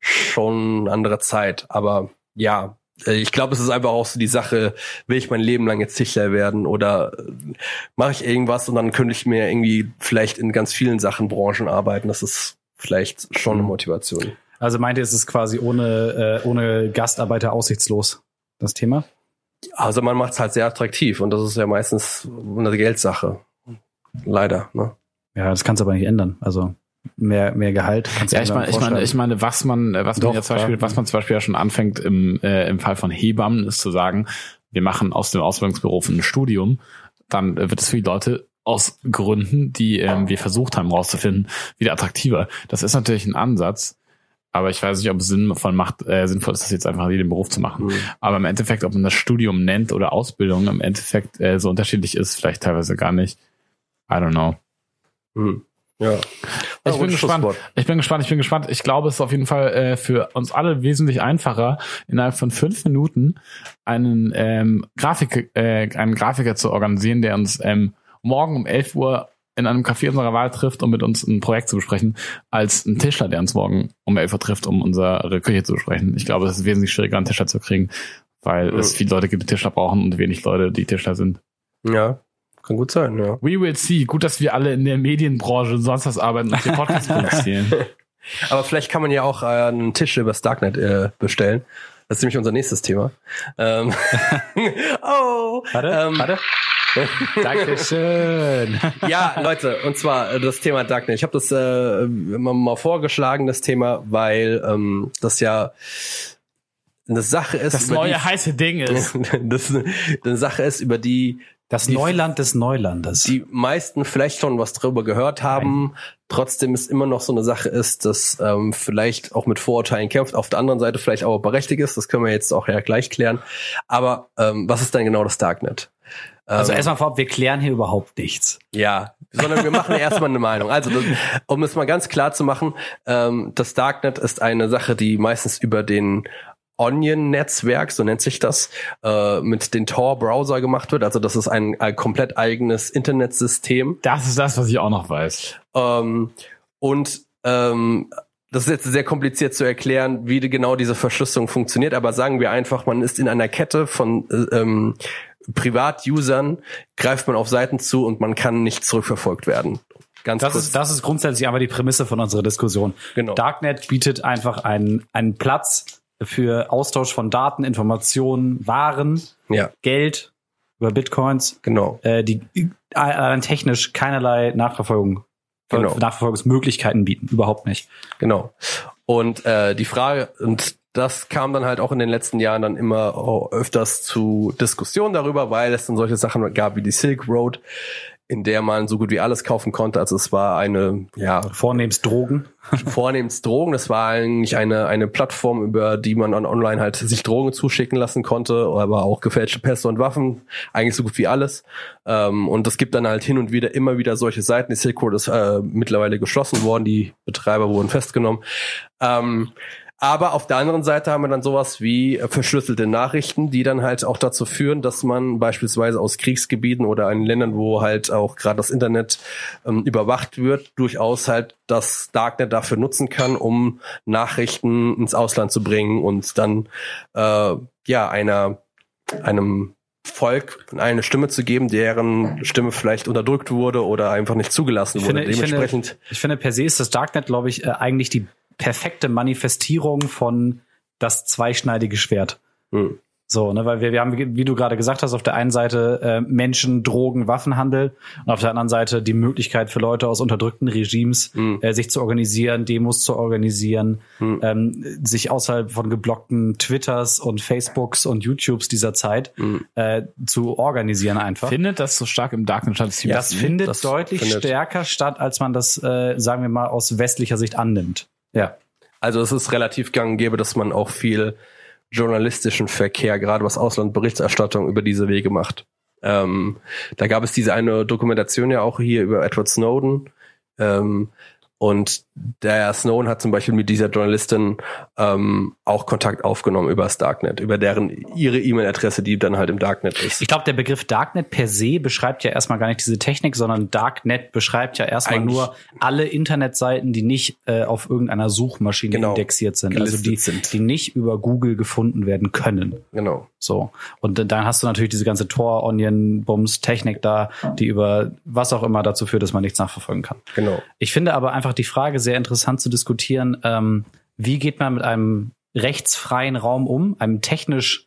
schon eine andere Zeit. Aber ja, ich glaube, es ist einfach auch so die Sache, will ich mein Leben lang jetzt Tischler werden oder äh, mache ich irgendwas und dann könnte ich mir irgendwie vielleicht in ganz vielen Sachen, Branchen arbeiten. Das ist vielleicht schon eine Motivation. Also meint ihr, es ist quasi ohne, äh, ohne Gastarbeiter aussichtslos, das Thema? Also man macht es halt sehr attraktiv und das ist ja meistens eine Geldsache. Leider. Ne? Ja, das kannst du aber nicht ändern. Also mehr, mehr Gehalt. Kannst Ja, ich meine, ich meine, ich meine, was man, äh, was man Doch, ja zum Beispiel, was man zum Beispiel ja schon anfängt im, äh, im Fall von Hebammen, ist zu sagen, wir machen aus dem Ausbildungsberuf ein Studium, dann wird es für die Leute aus Gründen, die ähm, wir versucht haben rauszufinden, wieder attraktiver. Das ist natürlich ein Ansatz, aber ich weiß nicht, ob es sinnvoll macht, äh, sinnvoll ist, das jetzt einfach jeden Beruf zu machen. Mhm. Aber im Endeffekt, ob man das Studium nennt oder Ausbildung, im Endeffekt äh, so unterschiedlich ist, vielleicht teilweise gar nicht. I don't know. Mhm. Ja. Ich bin gespannt. Ich bin gespannt, ich bin gespannt. Ich glaube, es ist auf jeden Fall äh, für uns alle wesentlich einfacher, innerhalb von fünf Minuten einen ähm, Grafik, äh, einen Grafiker zu organisieren, der uns ähm, morgen um 11 Uhr in einem Café unserer Wahl trifft, um mit uns ein Projekt zu besprechen, als ein Tischler, der uns morgen um 11 Uhr trifft, um unsere Küche zu besprechen. Ich glaube, es ist wesentlich schwieriger, einen Tischler zu kriegen, weil es viele Leute gibt, die Tischler brauchen und wenig Leute, die Tischler sind. Ja, kann gut sein, ja. We will see. Gut, dass wir alle in der Medienbranche und sonst was arbeiten und hier Podcasts produzieren. Aber vielleicht kann man ja auch äh, einen Tisch übers Darknet äh, bestellen. Das ist nämlich unser nächstes Thema. Ähm, oh, Warte, ähm, warte. Dankeschön. Ja, Leute, und zwar äh, das Thema Darknet. Ich habe das äh, immer mal vorgeschlagen, das Thema, weil ähm, das ja eine Sache ist, Das über neue heiße Ding ist. die, das eine Sache ist, über die Das Die- Neuland des Neulandes. die meisten vielleicht schon was drüber gehört haben, trotzdem es immer noch so eine Sache ist, dass ähm, vielleicht auch mit Vorurteilen kämpft, auf der anderen Seite vielleicht auch berechtigt ist, das können wir jetzt auch ja gleich klären. Aber ähm, was ist denn genau das Darknet? also Ähm, erstmal vorab, wir klären hier überhaupt nichts. Ja, sondern wir machen erstmal eine Meinung. Also, das, um es mal ganz klar zu machen, ähm, das Darknet ist eine Sache, die meistens über den Onion-Netzwerk, so nennt sich das, äh, mit den Tor-Browser gemacht wird. Also das ist ein, ein komplett eigenes Internetsystem. Das ist das, was ich auch noch weiß. Ähm, und ähm, das ist jetzt sehr kompliziert zu erklären, wie die, genau diese Verschlüsselung funktioniert, aber sagen wir einfach, man ist in einer Kette von äh, ähm, Privat-Usern, greift man auf Seiten zu und man kann nicht zurückverfolgt werden. Ganz Das kurz. ist, das ist grundsätzlich aber die Prämisse von unserer Diskussion. Genau. Darknet bietet einfach einen, einen Platz für Austausch von Daten, Informationen, Waren, ja, Geld über Bitcoins, genau. äh, die äh, allein technisch keinerlei Nachverfolgung, Genau. Nachverfolgungsmöglichkeiten bieten. Überhaupt nicht. Genau. Und äh, die Frage, und das kam dann halt auch in den letzten Jahren dann immer öfters zu Diskussionen darüber, weil es dann solche Sachen gab wie die Silk Road, in der man so gut wie alles kaufen konnte. Also es war eine, ja, Vornehmst Drogen. vornehmst Drogen. Das war eigentlich eine, eine Plattform, über die man dann online halt sich Drogen zuschicken lassen konnte, aber auch gefälschte Pässe und Waffen. Eigentlich so gut wie alles. Ähm, und es gibt dann halt hin und wieder immer wieder solche Seiten. Die Silk Road ist äh, mittlerweile geschlossen worden. Die Betreiber wurden festgenommen. Ähm, Aber auf der anderen Seite haben wir dann sowas wie äh, verschlüsselte Nachrichten, die dann halt auch dazu führen, dass man beispielsweise aus Kriegsgebieten oder in Ländern, wo halt auch gerade das Internet ähm, überwacht wird, durchaus halt das Darknet dafür nutzen kann, um Nachrichten ins Ausland zu bringen und dann äh, ja einer einem Volk eine Stimme zu geben, deren Stimme vielleicht unterdrückt wurde oder einfach nicht zugelassen Ich wurde. finde, ich, Dementsprechend finde, ich finde, per se ist das Darknet, glaube ich, äh, eigentlich die perfekte Manifestierung von das zweischneidige Schwert. Hm. So, ne, weil wir, wir haben, wie du gerade gesagt hast, auf der einen Seite äh, Menschen, Drogen, Waffenhandel und auf der anderen Seite die Möglichkeit für Leute aus unterdrückten Regimes, Hm. äh, sich zu organisieren, Demos zu organisieren, Hm. ähm, sich außerhalb von geblockten Twitters und Facebooks und YouTubes dieser Zeit Hm. äh, zu organisieren einfach. Findet das so stark im Darknet statt? Ja, das findet das deutlich findet- stärker statt, als man das, äh, sagen wir mal, aus westlicher Sicht annimmt. Ja. Also es ist relativ gang und gäbe, dass man auch viel journalistischen Verkehr, gerade was Auslandberichterstattung über diese Wege macht. Ähm, da gab es diese eine Dokumentation ja auch hier über Edward Snowden. Ähm, und der Snowden hat zum Beispiel mit dieser Journalistin ähm, auch Kontakt aufgenommen über das Darknet, über deren ihre E-Mail-Adresse, die dann halt im Darknet ist. Ich glaube, der Begriff Darknet per se beschreibt ja erstmal gar nicht diese Technik, sondern Darknet beschreibt ja erstmal Eigentlich- nur alle Internetseiten, die nicht äh, auf irgendeiner Suchmaschine Genau. indexiert sind. Also die, sind. die nicht über Google gefunden werden können. Genau. So. Und dann hast du natürlich diese ganze Tor, Onion, Bums, Technik da, die über was auch immer dazu führt, dass man nichts nachverfolgen kann. Genau. Ich finde aber einfach die Frage sehr interessant zu diskutieren, ähm, wie geht man mit einem rechtsfreien Raum um, einem technisch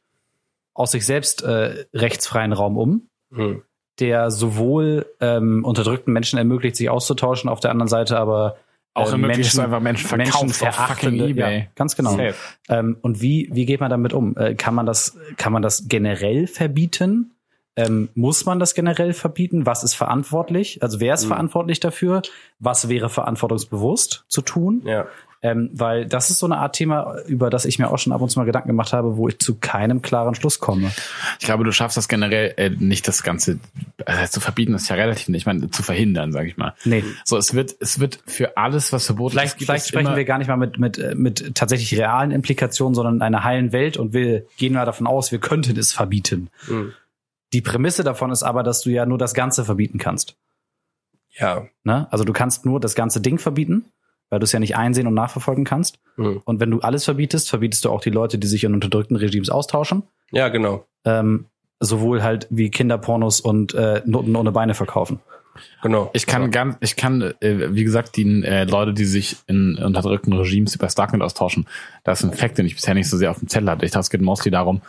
aus sich selbst äh, rechtsfreien Raum um, Hm. der sowohl ähm, unterdrückten Menschen ermöglicht, sich auszutauschen, auf der anderen Seite aber Auch äh, Menschen, einfach Menschen verkaufst auf fucking eBay. Ja, ganz genau. Ähm, und wie, wie geht man damit um? Äh, kann man das, kann man das generell verbieten? Ähm, muss man das generell verbieten? Was ist verantwortlich? Also wer ist Mhm. verantwortlich dafür? Was wäre verantwortungsbewusst zu tun? Ja. Ähm, weil das ist so eine Art Thema, über das ich mir auch schon ab und zu mal Gedanken gemacht habe, wo ich zu keinem klaren Schluss komme. Ich glaube, du schaffst das generell äh, nicht das Ganze äh, zu verbieten, ist ja relativ nicht, ich meine, zu verhindern, sage ich mal. Nee. So, es wird, es wird für alles, was verboten Vielleicht, ist, gibt vielleicht sprechen wir gar nicht mal mit, mit, äh, mit tatsächlich realen Implikationen, sondern in einer heilen Welt und wir gehen mal davon aus, wir könnten es verbieten. Hm. Die Prämisse davon ist aber, dass du ja nur das Ganze verbieten kannst. Ja. Ne? Also du kannst nur das ganze Ding verbieten, weil du es ja nicht einsehen und nachverfolgen kannst. Hm. Und wenn du alles verbietest, verbietest du auch die Leute, die sich in unterdrückten Regimes austauschen. Ja, genau. Ähm, sowohl halt wie Kinderpornos und äh, Noten ohne Beine verkaufen. Genau. Ich kann ganz, ich kann, äh, wie gesagt, die äh, Leute, die sich in unterdrückten Regimes über Darknet austauschen, das ist ein Fakt, den ich bisher nicht so sehr auf dem Zettel hatte. Ich dachte, es geht mostly darum,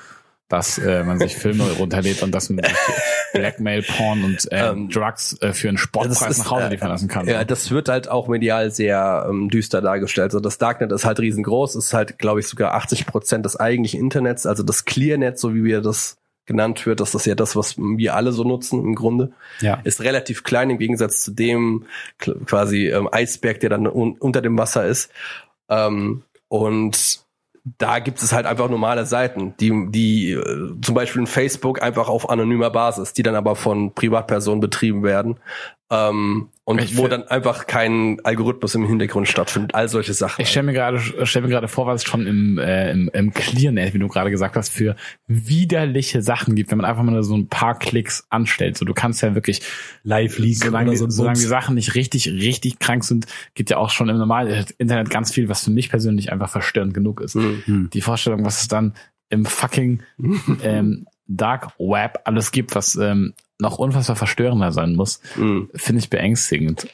dass äh, man sich Filme runterlädt und dass man Blackmail, Porn und äh, Ähm, Drugs äh, für einen Sportpreis nach Hause äh, liefern lassen kann. Ja, das wird halt auch medial sehr ähm, düster dargestellt. Also das Darknet ist halt riesengroß, ist halt, glaube ich, sogar 80 Prozent des eigentlichen Internets, also das Clearnet, so wie wir das genannt wird, das ist ja das, was wir alle so nutzen im Grunde, Ja. ist relativ klein im Gegensatz zu dem quasi ähm, Eisberg, der dann un unter dem Wasser ist. Ähm, und da gibt es halt einfach normale Seiten, die, die äh, zum Beispiel in Facebook einfach auf anonymer Basis, die dann aber von Privatpersonen betrieben werden. Ähm, und Ich wo dann einfach kein Algorithmus im Hintergrund stattfindet, all solche Sachen. Ich stelle mir gerade stell mir gerade vor, was es schon im, äh, im, im Clearnet, wie du gerade gesagt hast, für widerliche Sachen gibt, wenn man einfach mal so ein paar Klicks anstellt. So, du kannst ja wirklich Live Leak solange, oder die, so ein solange die. Sachen nicht richtig, richtig krank sind, gibt ja auch schon im normalen Internet ganz viel, was für mich persönlich einfach verstörend genug ist. Hm. Die Vorstellung, was es dann im fucking ähm, Dark Web alles gibt, was ähm, noch unfassbar verstörender sein muss, Hm. finde ich beängstigend.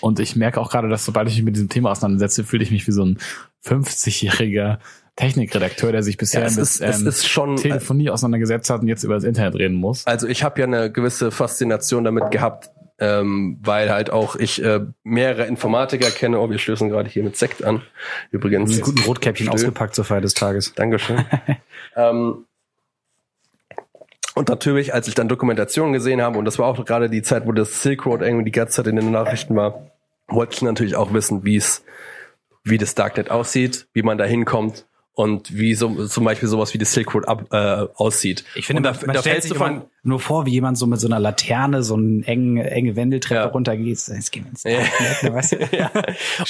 Und ich merke auch gerade, dass sobald ich mich mit diesem Thema auseinandersetze, fühle ich mich wie so ein 50-jähriger Technikredakteur, der sich bisher Ja, es mit ist, es ähm, ist schon, Telefonie auseinandergesetzt hat und jetzt über das Internet reden muss. Also ich habe ja eine gewisse Faszination damit gehabt, ähm, weil halt auch ich äh, mehrere Informatiker kenne. Oh, wir stößen gerade hier mit Sekt an. Übrigens. Einen guten Rotkäppchen Still. ausgepackt zur Feier des Tages. Dankeschön. ähm, und natürlich, als ich dann Dokumentationen gesehen habe, und das war auch gerade die Zeit, wo das Silk Road irgendwie die ganze Zeit in den Nachrichten war, wollte ich natürlich auch wissen, wie es, wie das Darknet aussieht, wie man da hinkommt und wie so zum Beispiel sowas wie die Silk Road ab, äh, aussieht. Ich finde, und man, man stellt sich immer nur vor, wie jemand so mit so einer Laterne so eine enge, enge Wendeltreppe Ja. runtergeht. Jetzt gehen wir ins Ja. Ne, weißt du? ja.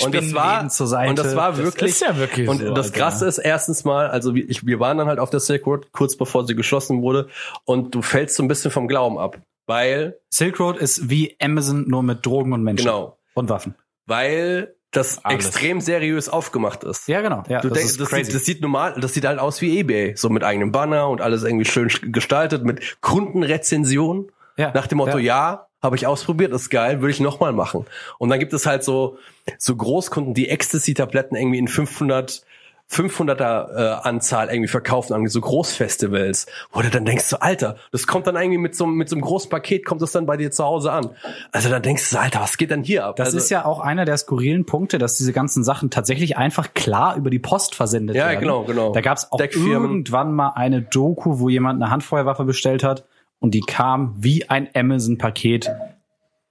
und das war und das war Das wirklich ist ja wirklich und so, das krasse ist erstens mal also wir, ich, wir waren dann halt auf der Silk Road kurz bevor sie geschlossen wurde und du fällst so ein bisschen vom Glauben ab weil Silk Road ist wie Amazon nur mit Drogen und Menschen. genau Und Waffen. weil das Alles. extrem seriös aufgemacht ist Ja, genau. Ja, Du das denkst, ist das, crazy. sieht, das sieht normal, das sieht halt aus wie eBay, so mit eigenem Banner und alles irgendwie schön gestaltet, mit Kundenrezension. ja. Nach dem Motto, ja. ja, habe ich ausprobiert, ist geil, würde ich nochmal machen. Und dann gibt es halt so, so Großkunden, die Ecstasy-Tabletten irgendwie in 500, 500er äh, Anzahl irgendwie verkaufen an so Großfestivals, wo du dann denkst so, Alter, das kommt dann irgendwie mit so, mit so einem großen Paket, kommt das dann bei dir zu Hause an. Also dann denkst du, so, Alter, was geht denn hier ab? Das also, ist ja auch einer der skurrilen Punkte, dass diese ganzen Sachen tatsächlich einfach klar über die Post versendet Ja, werden. genau, genau. Da gab es auch irgendwann mal eine Doku, wo jemand eine Handfeuerwaffe bestellt hat und die kam wie ein Amazon-Paket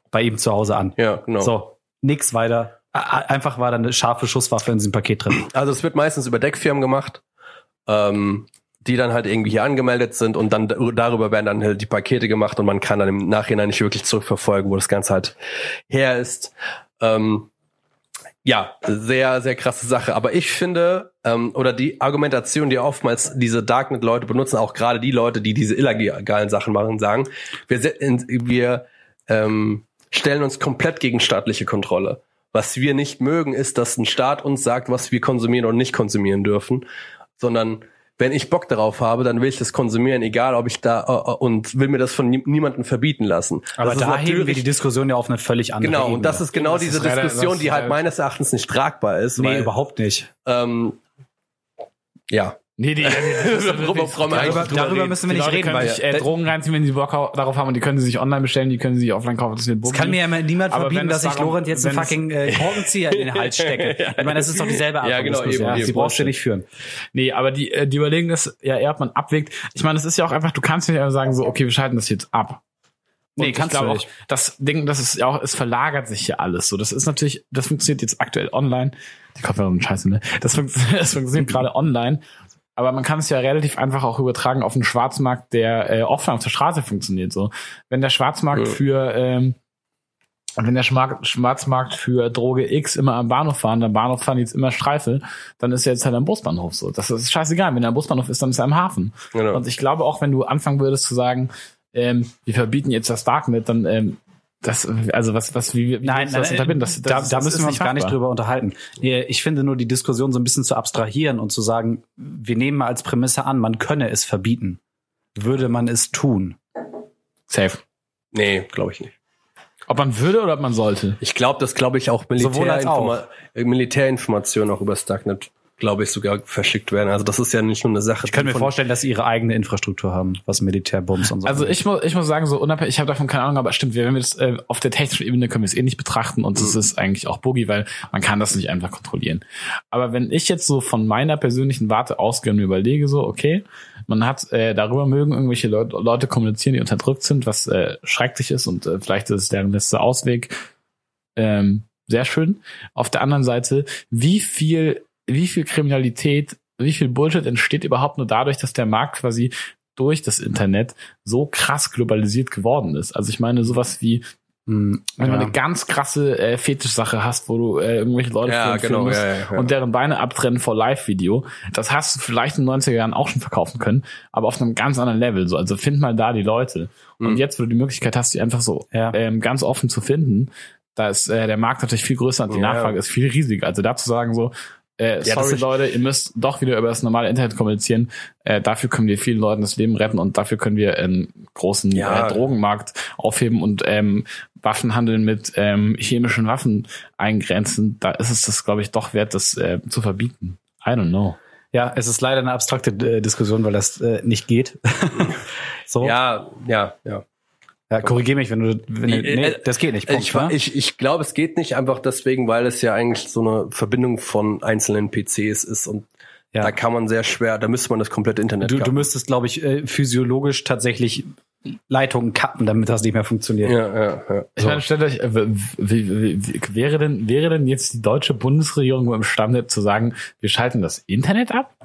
bei ihm zu Hause an. Ja, genau. So, nix weiter. Einfach war da eine scharfe Schusswaffe in diesem Paket drin. Also es wird meistens über Deckfirmen gemacht, ähm, die dann halt irgendwie hier angemeldet sind und dann dar- darüber werden dann halt die Pakete gemacht und man kann dann im Nachhinein nicht wirklich zurückverfolgen, wo das Ganze halt her ist. Ähm, ja, sehr, sehr krasse Sache. Aber ich finde, ähm, oder die Argumentation, die oftmals diese Darknet-Leute benutzen, auch gerade die Leute, die diese illegalen Sachen machen, sagen, wir, wir ähm, stellen uns komplett gegen staatliche Kontrolle. Was wir nicht mögen, ist, dass ein Staat uns sagt, was wir konsumieren und nicht konsumieren dürfen, sondern wenn ich Bock darauf habe, dann will ich das konsumieren, egal ob ich da äh, äh, und will mir das von nie, niemandem verbieten lassen. Aber das da heben wir die Diskussion ja auf eine völlig andere Genau, Ebene. und das ist genau Das diese ist Diskussion, die halt meines Erachtens nicht tragbar ist. Nee, weil, überhaupt nicht. Ähm, ja. Nee, die, die, Worauf brauchen wir eigentlich Darüber, darüber müssen wir die nicht Leute reden, weil sich äh, Drogen reinziehen, wenn sie Bock au- darauf haben und die können sie sich online bestellen, die können sie sich offline kaufen. Das ist Es kann mir ja niemand Aber verbieten, dass ich Lorenz jetzt einen fucking äh, Korkenzieher in den Hals stecke. Ich meine, das ist doch dieselbe Art Ja, genau, eben, Die eben. brauchst du nicht führen. Nee, aber die, äh, die überlegen das ja eher, ob man abwägt. Ich meine, es ist ja auch einfach, du kannst nicht einfach sagen, so, okay, wir schalten das jetzt ab. Und Nee, ich kannst glaube du auch, nicht. das Ding, das ist ja auch, es verlagert sich ja alles. So, das ist natürlich, das funktioniert jetzt aktuell online. Die Kopfhörer sind scheiße, ne? Das funktioniert, das funktioniert gerade online. Aber man kann es ja relativ einfach auch übertragen auf einen Schwarzmarkt, der äh, offline auf der Straße funktioniert. So, wenn der Schwarzmarkt Ja. für ähm, wenn der Schwarzmarkt für Droge X immer am Bahnhof fahren, am Bahnhof fahren jetzt immer Streife, dann ist er jetzt halt am Busbahnhof so. Das ist scheißegal. Wenn er am Busbahnhof ist, dann ist er am Hafen. Genau. Und ich glaube auch, wenn du anfangen würdest zu sagen, ähm, wir verbieten jetzt das Darknet, dann ähm, das, also was, was, wie, wie Nein, du das nein, unterbinden? Das, da, das, da das müssen wir uns gar nicht drüber unterhalten. Ich finde nur die Diskussion so ein bisschen zu abstrahieren und zu sagen, wir nehmen mal als Prämisse an, man könne es verbieten. Würde man es tun? Safe. Nee, glaube ich nicht. Ob man würde oder ob man sollte. Ich glaube, dass, glaube ich, auch auch. Militärinforma äh, Militärinformationen auch über Darknet, glaube ich, sogar verschickt werden. Also das ist ja nicht nur eine Sache. Ich könnte mir von- vorstellen, dass sie ihre eigene Infrastruktur haben, was Militärbums und so. Also ich muss, ich muss sagen, so unabhängig, ich habe davon keine Ahnung, aber stimmt, wenn wir das äh, auf der technischen Ebene können wir es eh nicht betrachten und es ist eigentlich auch Boogie, weil man kann das nicht einfach kontrollieren. Aber wenn ich jetzt so von meiner persönlichen Warte ausgehe und mir überlege, so, okay, man hat, äh, darüber mögen irgendwelche Leute, Leute kommunizieren, die unterdrückt sind, was äh, schrecklich ist und äh, vielleicht ist es deren letzter Ausweg. Ähm, sehr schön. Auf der anderen Seite, wie viel, wie viel Kriminalität, wie viel Bullshit entsteht überhaupt nur dadurch, dass der Markt quasi durch das Internet so krass globalisiert geworden ist. Also ich meine, sowas wie, Hm, wenn ja. du eine ganz krasse äh, Fetischsache hast, wo du äh, irgendwelche Leute Ja, genau, musst ja, ja, und deren Beine abtrennen vor Live-Video, das hast du vielleicht in den 90er Jahren auch schon verkaufen können, aber auf einem ganz anderen Level. So, also find mal da die Leute. Und Mhm. jetzt, wo du die Möglichkeit hast, die einfach so Ja. ähm, ganz offen zu finden, da ist äh, der Markt natürlich viel größer und die. Nachfrage ist viel riesiger. Also da zu sagen so, äh, Ja, sorry Leute, ihr müsst doch wieder über das normale Internet kommunizieren. Äh, dafür können wir vielen Leuten das Leben retten und dafür können wir einen großen Ja. äh, Drogenmarkt aufheben und ähm, Waffenhandel mit ähm, chemischen Waffen eingrenzen. Da ist es das, glaube ich, doch wert, das äh, zu verbieten. I don't know. ja, es ist leider eine abstrakte äh, Diskussion, weil das äh, nicht geht. so. Ja, ja, ja. Ja, korrigier mich, wenn du, wenn du nee, äh, das geht nicht. Punkt, Ich, ne? ich, ich glaube, es geht nicht einfach deswegen, weil es ja eigentlich so eine Verbindung von einzelnen PCs ist und Ja. da kann man sehr schwer, da müsste man das komplette Internet Du, du müsstest, glaube ich, äh, physiologisch tatsächlich Leitungen kappen, damit das nicht mehr funktioniert. ja, ja, ja. Ich meine, stellt euch, äh, w- wie, wie, wäre denn, wäre denn jetzt die deutsche Bundesregierung imstande zu sagen, wir schalten das Internet ab?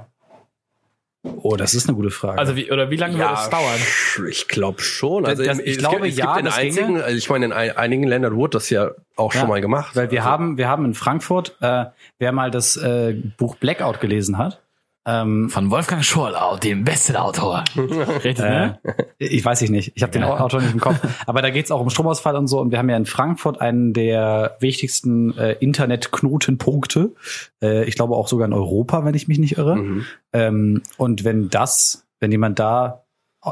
Oh, das ist eine gute Frage. Also wie, oder wie lange wird es dauern? Ich glaube schon. Also Das- ich es glaube, gibt, es ja, gibt in das einzigen, ginge. also ich meine, in ein, einigen Ländern wurde das ja auch Ja, schon mal gemacht. Weil wir also, haben, wir haben in Frankfurt, äh, wer mal das äh, Buch Blackout gelesen hat, ähm, Von Wolfgang Schorlau, dem besten Autor. Richtig, ne? äh, ich weiß ich nicht, ich habe den Ja. Autor nicht im Kopf, aber da geht's auch um Stromausfall und so und wir haben ja in Frankfurt einen der wichtigsten äh, Internetknotenpunkte, äh, ich glaube auch sogar in Europa, wenn ich mich nicht irre. Mhm. Ähm, und wenn das, wenn jemand da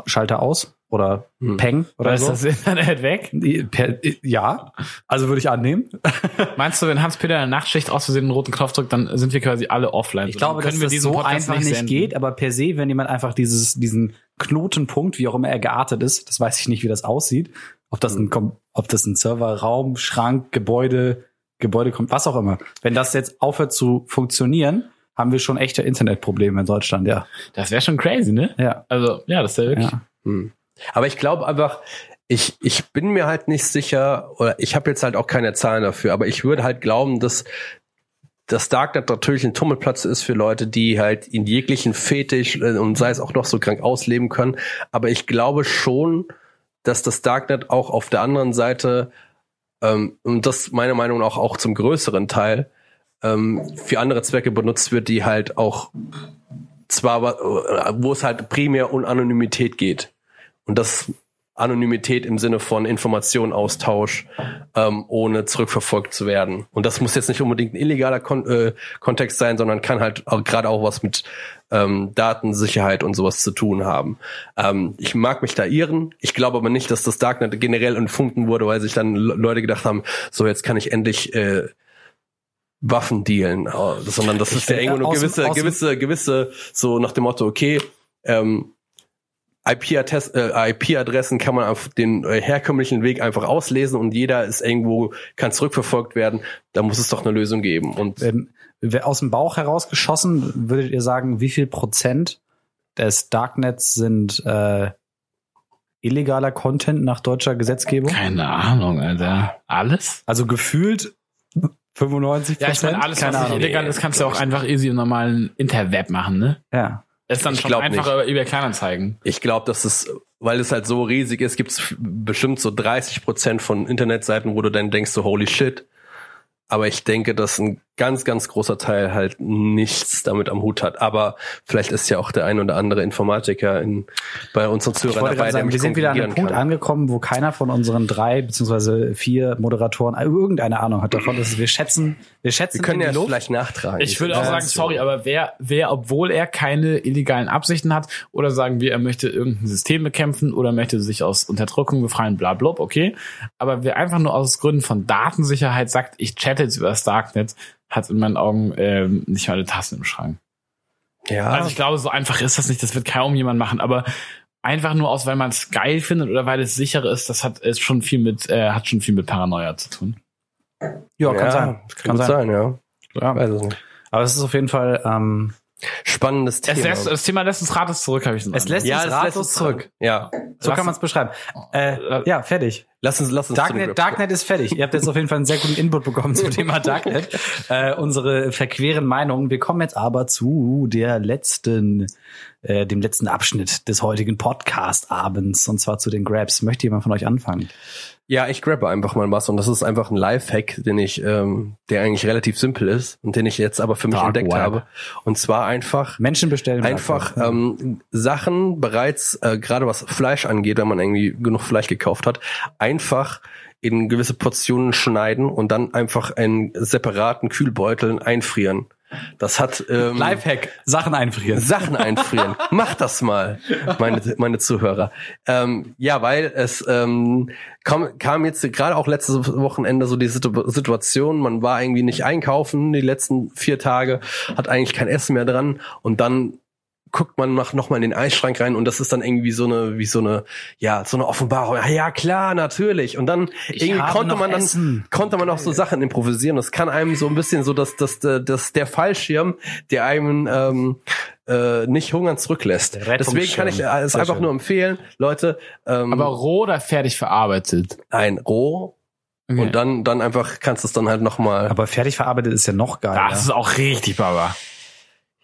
Schalter aus oder Mhm. Peng oder ist so, das Internet weg? Per, ja, also würde ich annehmen. Meinst du, wenn Hans-Peter in der Nachtschicht aus Versehen einen roten Knopf drückt, dann sind wir quasi alle offline? Ich glaube, dass das so einfach nicht, senden. geht, aber per se, wenn jemand einfach dieses, diesen Knotenpunkt, wie auch immer er geartet ist, das weiß ich nicht, wie das aussieht, ob das ein, Kom- ob das ein Server, Raum, Schrank, Gebäude, Gebäude kommt, was auch immer. Wenn das jetzt aufhört zu funktionieren, haben wir schon echte Internetprobleme in Deutschland, ja. Das wäre schon crazy, ne? Ja. Also, ja, das wäre wirklich. ja. Hm. Aber ich glaube einfach, ich, ich bin mir halt nicht sicher, oder ich habe jetzt halt auch keine Zahlen dafür, aber ich würde halt glauben, dass das Darknet natürlich ein Tummelplatz ist für Leute, die halt in jeglichen Fetisch äh, und sei es auch noch so krank ausleben können. Aber ich glaube schon, dass das Darknet auch auf der anderen Seite, ähm, und das meiner Meinung nach auch zum größeren Teil, ähm, für andere Zwecke benutzt wird, die halt auch zwar, wa- wo es halt primär um Anonymität geht. Und das Anonymität im Sinne von Informationenaustausch, ähm, ohne zurückverfolgt zu werden. Und das muss jetzt nicht unbedingt ein illegaler Kon äh, Kontext sein, sondern kann halt auch, gerade auch was mit ähm, Datensicherheit und sowas zu tun haben. Ähm, ich mag mich da irren. Ich glaube aber nicht, dass das Darknet generell entfunden wurde, weil sich dann Le- Leute gedacht haben, so jetzt kann ich endlich äh, Waffen dealen, äh, sondern das ist ja irgendwo eine dem- gewisse, gewisse, gewisse, so nach dem Motto, okay, ähm, äh, IP-Adressen kann man auf den äh, herkömmlichen Weg einfach auslesen und jeder ist irgendwo, kann zurückverfolgt werden. Da muss es doch eine Lösung geben. Und Ähm, wer- aus dem Bauch herausgeschossen, würdet ihr sagen, wie viel Prozent des Darknets sind äh, illegaler Content nach deutscher Gesetzgebung? Keine Ahnung, Alter. Alles? Also gefühlt 95% Ja, ich meine, alles, Keine was Ahnung. illegal ist, kannst du auch einfach easy im normalen Interweb machen, ne? Ja. Ist dann Ich schon einfacher über Kleinanzeigen. ich glaube, dass es, weil es halt so riesig ist, gibt es bestimmt so 30 Prozent von Internetseiten, wo du dann denkst, so holy shit. Aber ich denke, dass ein ganz, ganz großer Teil halt nichts damit am Hut hat. Aber vielleicht ist ja auch der ein oder andere Informatiker in, bei unseren Zuhörern dabei, sagen, wir sind wieder an einem Punkt kann. angekommen, wo keiner von unseren drei beziehungsweise vier Moderatoren irgendeine Ahnung hat davon. Dass wir schätzen, wir schätzen Wir können ja Luft. vielleicht nachtragen. Ich würde auch sagen, so. sorry, aber wer, wer, obwohl er keine illegalen Absichten hat, oder sagen wir, er möchte irgendein System bekämpfen oder möchte sich aus Unterdrückung befreien, bla bla, okay. Aber wer einfach nur aus Gründen von Datensicherheit sagt, ich chatte jetzt über das Darknet, hat in meinen Augen ähm, nicht mal eine Tasse im Schrank. Ja, Also ich glaube, so einfach ist das nicht, das wird kaum jemand machen, aber einfach nur aus, weil man es geil findet oder weil es sicher ist, das hat ist schon viel mit, äh, hat schon viel mit Paranoia zu tun. Ja, kann sein. Kann, Kann sein. sein, ja. Ja. Weiß es nicht. Aber es ist auf jeden Fall, ähm, Spannendes Es Thema. lässt, das Thema lässt uns Rates zurück, habe ich so Es lässt- ja, uns ratlos uns zurück. Ja. so Lass- kann man es beschreiben. Äh, ja, fertig. Lass uns, lass uns Darknet, Darknet ist fertig. Ihr habt jetzt auf jeden Fall einen sehr guten Input bekommen zum Thema Darknet. Äh, unsere verqueren Meinungen. Wir kommen jetzt aber zu der letzten, äh, dem letzten Abschnitt des heutigen Podcast-Abends und zwar zu den Grabs. Möchte jemand von euch anfangen? Ja, ich grabbe einfach mal was und das ist einfach ein Lifehack, den ich, ähm, der eigentlich relativ simpel ist und den ich jetzt aber für mich Dark entdeckt Web. habe. Und zwar einfach Menschen bestellen. einfach ähm, Sachen bereits, äh, gerade was Fleisch angeht, wenn man irgendwie genug Fleisch gekauft hat, einfach in gewisse Portionen schneiden und dann einfach in separaten Kühlbeuteln einfrieren. Das hat ähm, Lifehack, Sachen einfrieren. Sachen einfrieren. Mach das mal, meine, meine Zuhörer. Ähm, ja, weil es ähm, kam, kam jetzt gerade auch letztes Wochenende so die Situ Situation, man war irgendwie nicht einkaufen die letzten vier Tage, hat eigentlich kein Essen mehr dran und dann guckt man noch, noch mal in den Eisschrank rein und das ist dann irgendwie so eine, wie so eine, ja, so eine Offenbarung. Ja, ja klar, natürlich. Und dann irgendwie habe konnte man dann, Essen. konnte man auch so Sachen improvisieren. Das kann einem so ein bisschen so, dass, dass, dass der Fallschirm, der einem ähm, äh, nicht hungern zurücklässt. Deswegen kann ich äh, es Sehr einfach schön. nur empfehlen, Leute, ähm, Aber roh oder fertig verarbeitet? ein roh Okay. und dann dann einfach kannst du es dann halt noch mal. Aber fertig verarbeitet ist ja noch geiler. das ist auch richtig, Baba.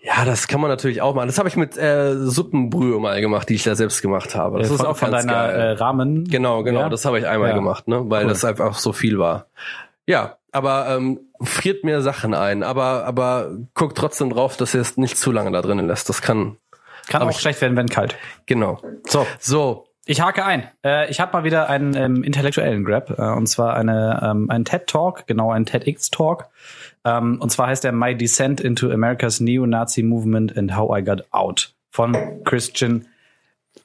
Ja, das kann man natürlich auch machen. Das habe ich mit äh, Suppenbrühe mal gemacht, die ich da selbst gemacht habe. Das Äh, ist auch von ganz deiner geil. Äh, Rahmen. Genau, genau, Ja? das habe ich einmal Ja. gemacht, ne, weil Cool. das einfach so viel war. Ja, aber ähm, friert mir Sachen ein, aber aber guckt trotzdem drauf, dass ihr es nicht zu lange da drinnen lässt. Das kann Kann auch schlecht werden, wenn kalt. genau. So, So, ich hake ein. Äh, ich habe mal wieder einen ähm, intellektuellen Grab, äh, und zwar eine, ähm, einen TED-Talk, genau einen TEDx-Talk. Ähm, und zwar heißt der My Descent into America's Neo-Nazi Movement and How I Got Out von Christian.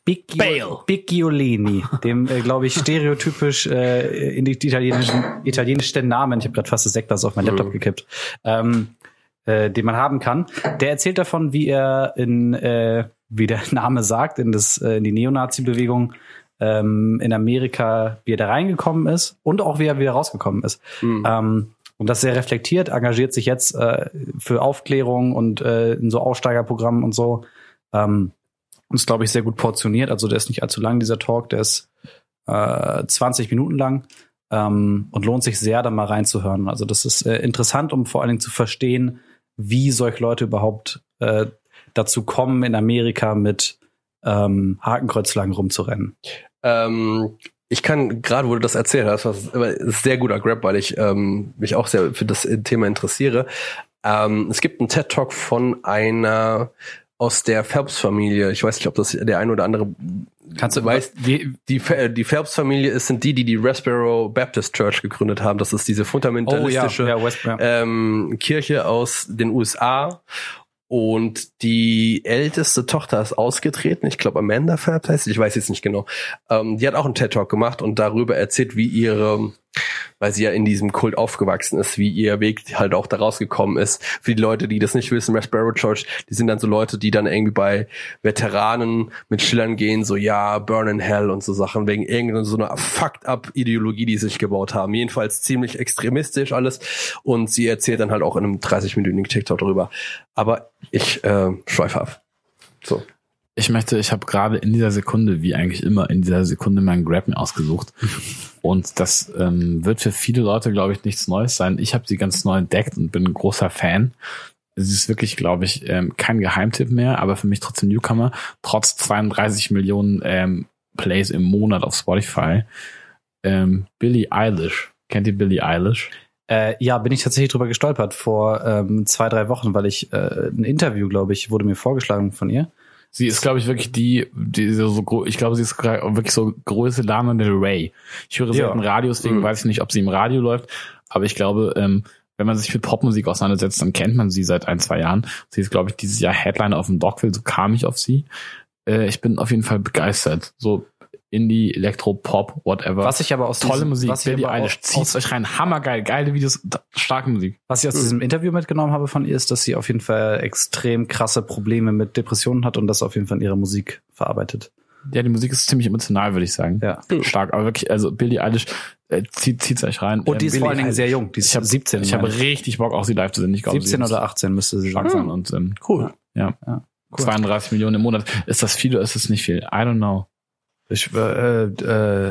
Bicchiolini, dem, äh, glaube ich, stereotypisch äh, in die italienischen, italienischen Namen, ich habe gerade fast das Sektglas auf mein Laptop gekippt, ähm, äh, den man haben kann. Der erzählt davon, wie er in, äh, wie der Name sagt, in, das, äh, in die Neonazi-Bewegung ähm, in Amerika, wie er da reingekommen ist und auch wie er wieder rausgekommen ist. hm. Ähm, und das sehr reflektiert, engagiert sich jetzt äh, für Aufklärung und äh, in so Aussteigerprogrammen und so. Ähm, und ist, glaube ich, sehr gut portioniert. Also der ist nicht allzu lang, dieser Talk. Der ist äh, 20 Minuten lang ähm, und lohnt sich sehr, da mal reinzuhören. Also das ist äh, interessant, um vor allen Dingen zu verstehen, wie solche Leute überhaupt äh, dazu kommen, in Amerika mit ähm, Hakenkreuzflaggen rumzurennen. Ähm, ich kann gerade, wo du das erzählt hast, was ist sehr guter Grab, weil ich ähm, mich auch sehr für das Thema interessiere. Ähm, es gibt einen TED Talk von einer aus der Phelps-Familie. Ich weiß nicht, ob das der ein oder andere Kannst du weiß. wie, Die, Phe- die Phelps-Familie ist sind die, die die Westboro Baptist Church gegründet haben. Das ist diese Oh ja, fundamentalistische ja, West, ja. ähm, Kirche aus den USA. Und die älteste Tochter ist ausgetreten. Ich glaube, Amanda Phelps heißt. Ich weiß jetzt nicht genau. Ähm, die hat auch einen TED-Talk gemacht und darüber erzählt, wie ihre, weil sie ja in diesem Kult aufgewachsen ist, wie ihr Weg halt auch da rausgekommen ist. Für die Leute, die das nicht wissen, Raspberry Church, die sind dann so Leute, die dann irgendwie bei Veteranen mit Schillern gehen, so ja, Burn in Hell und so Sachen, wegen irgendeiner so einer fucked up Ideologie, die sie sich gebaut haben. Jedenfalls ziemlich extremistisch alles. Und sie erzählt dann halt auch in einem 30-minütigen TikTok darüber. Aber ich äh, schweife ab. So. Ich möchte, ich habe gerade in dieser Sekunde, wie eigentlich immer, in dieser Sekunde meinen Grab mir ausgesucht. Und das ähm, wird für viele Leute, glaube ich, nichts Neues sein. Ich habe sie ganz neu entdeckt und bin ein großer Fan. Es ist wirklich, glaube ich, ähm, kein Geheimtipp mehr, aber für mich trotzdem Newcomer. Trotz 32 Millionen ähm, Plays im Monat auf Spotify. Ähm, Billie Eilish. Kennt ihr Billie Eilish? Äh, ja, bin ich tatsächlich drüber gestolpert vor ähm, zwei, drei Wochen, weil ich äh, ein Interview, glaube ich, wurde mir vorgeschlagen von ihr. Sie ist, glaube ich, wirklich die, die so, ich glaube, sie ist wirklich so größte Lana Del Rey. Ich höre sie Ja. ja. im Radio, deswegen Mhm. weiß ich nicht, ob sie im Radio läuft, aber ich glaube, ähm, wenn man sich mit Popmusik auseinandersetzt, dann kennt man sie seit ein, zwei Jahren. Sie ist, glaube ich, dieses Jahr Headliner auf dem Dockville, so kam ich auf sie. Äh, ich bin auf jeden Fall begeistert. So Indie, Elektro, Pop, whatever. Was ich aber aus Tolle diesem, Musik, was Billie Eilish, aus, zieht's euch rein, hammergeil, geile Videos, starke Musik. was ich aus diesem Interview mitgenommen habe von ihr, ist, dass sie auf jeden Fall extrem krasse Probleme mit Depressionen hat und das auf jeden Fall in ihrer Musik verarbeitet. Ja, die Musik ist ziemlich emotional, würde ich sagen. Ja. Stark, aber wirklich, also Billie Eilish, äh, zieht, zieht's euch rein. Und die ist Ähm, vor allen Dingen sehr jung. Die ist Ich habe 17. Ich habe richtig Bock, auch sie live zu sehen. Ich glaube, 17 sie ist oder 18 müsste sie stark sein. sein und ähm, Cool. ja. Ja, cool. 32 Millionen im Monat. Ist das viel oder ist das nicht viel? I don't know. Ich, äh, äh,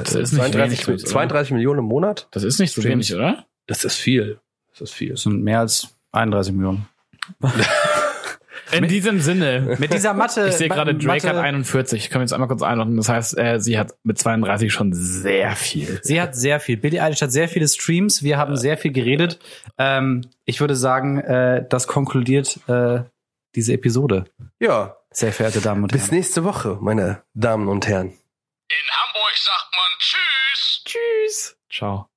Das ist nicht 32, wenig, oder? 32 Millionen im Monat? Das ist nicht so Stimmt. wenig, oder? Das ist viel. Das ist viel. das sind mehr als 31 Millionen. In diesem Sinne. Mit dieser Mathe. Ich sehe gerade, Drake hat Mathe- 41. Ich kann jetzt einmal kurz einordnen. Das heißt, äh, sie hat mit 32 schon sehr viel. Sie hat sehr viel. Billie Eilish hat sehr viele Streams. Wir haben sehr viel geredet. Ähm, ich würde sagen, äh, das konkludiert äh, diese Episode. Ja. Sehr verehrte Damen und Bis Herren. nächste Woche, meine Damen und Herren. In Hamburg sagt man Tschüss. Tschüss. Ciao.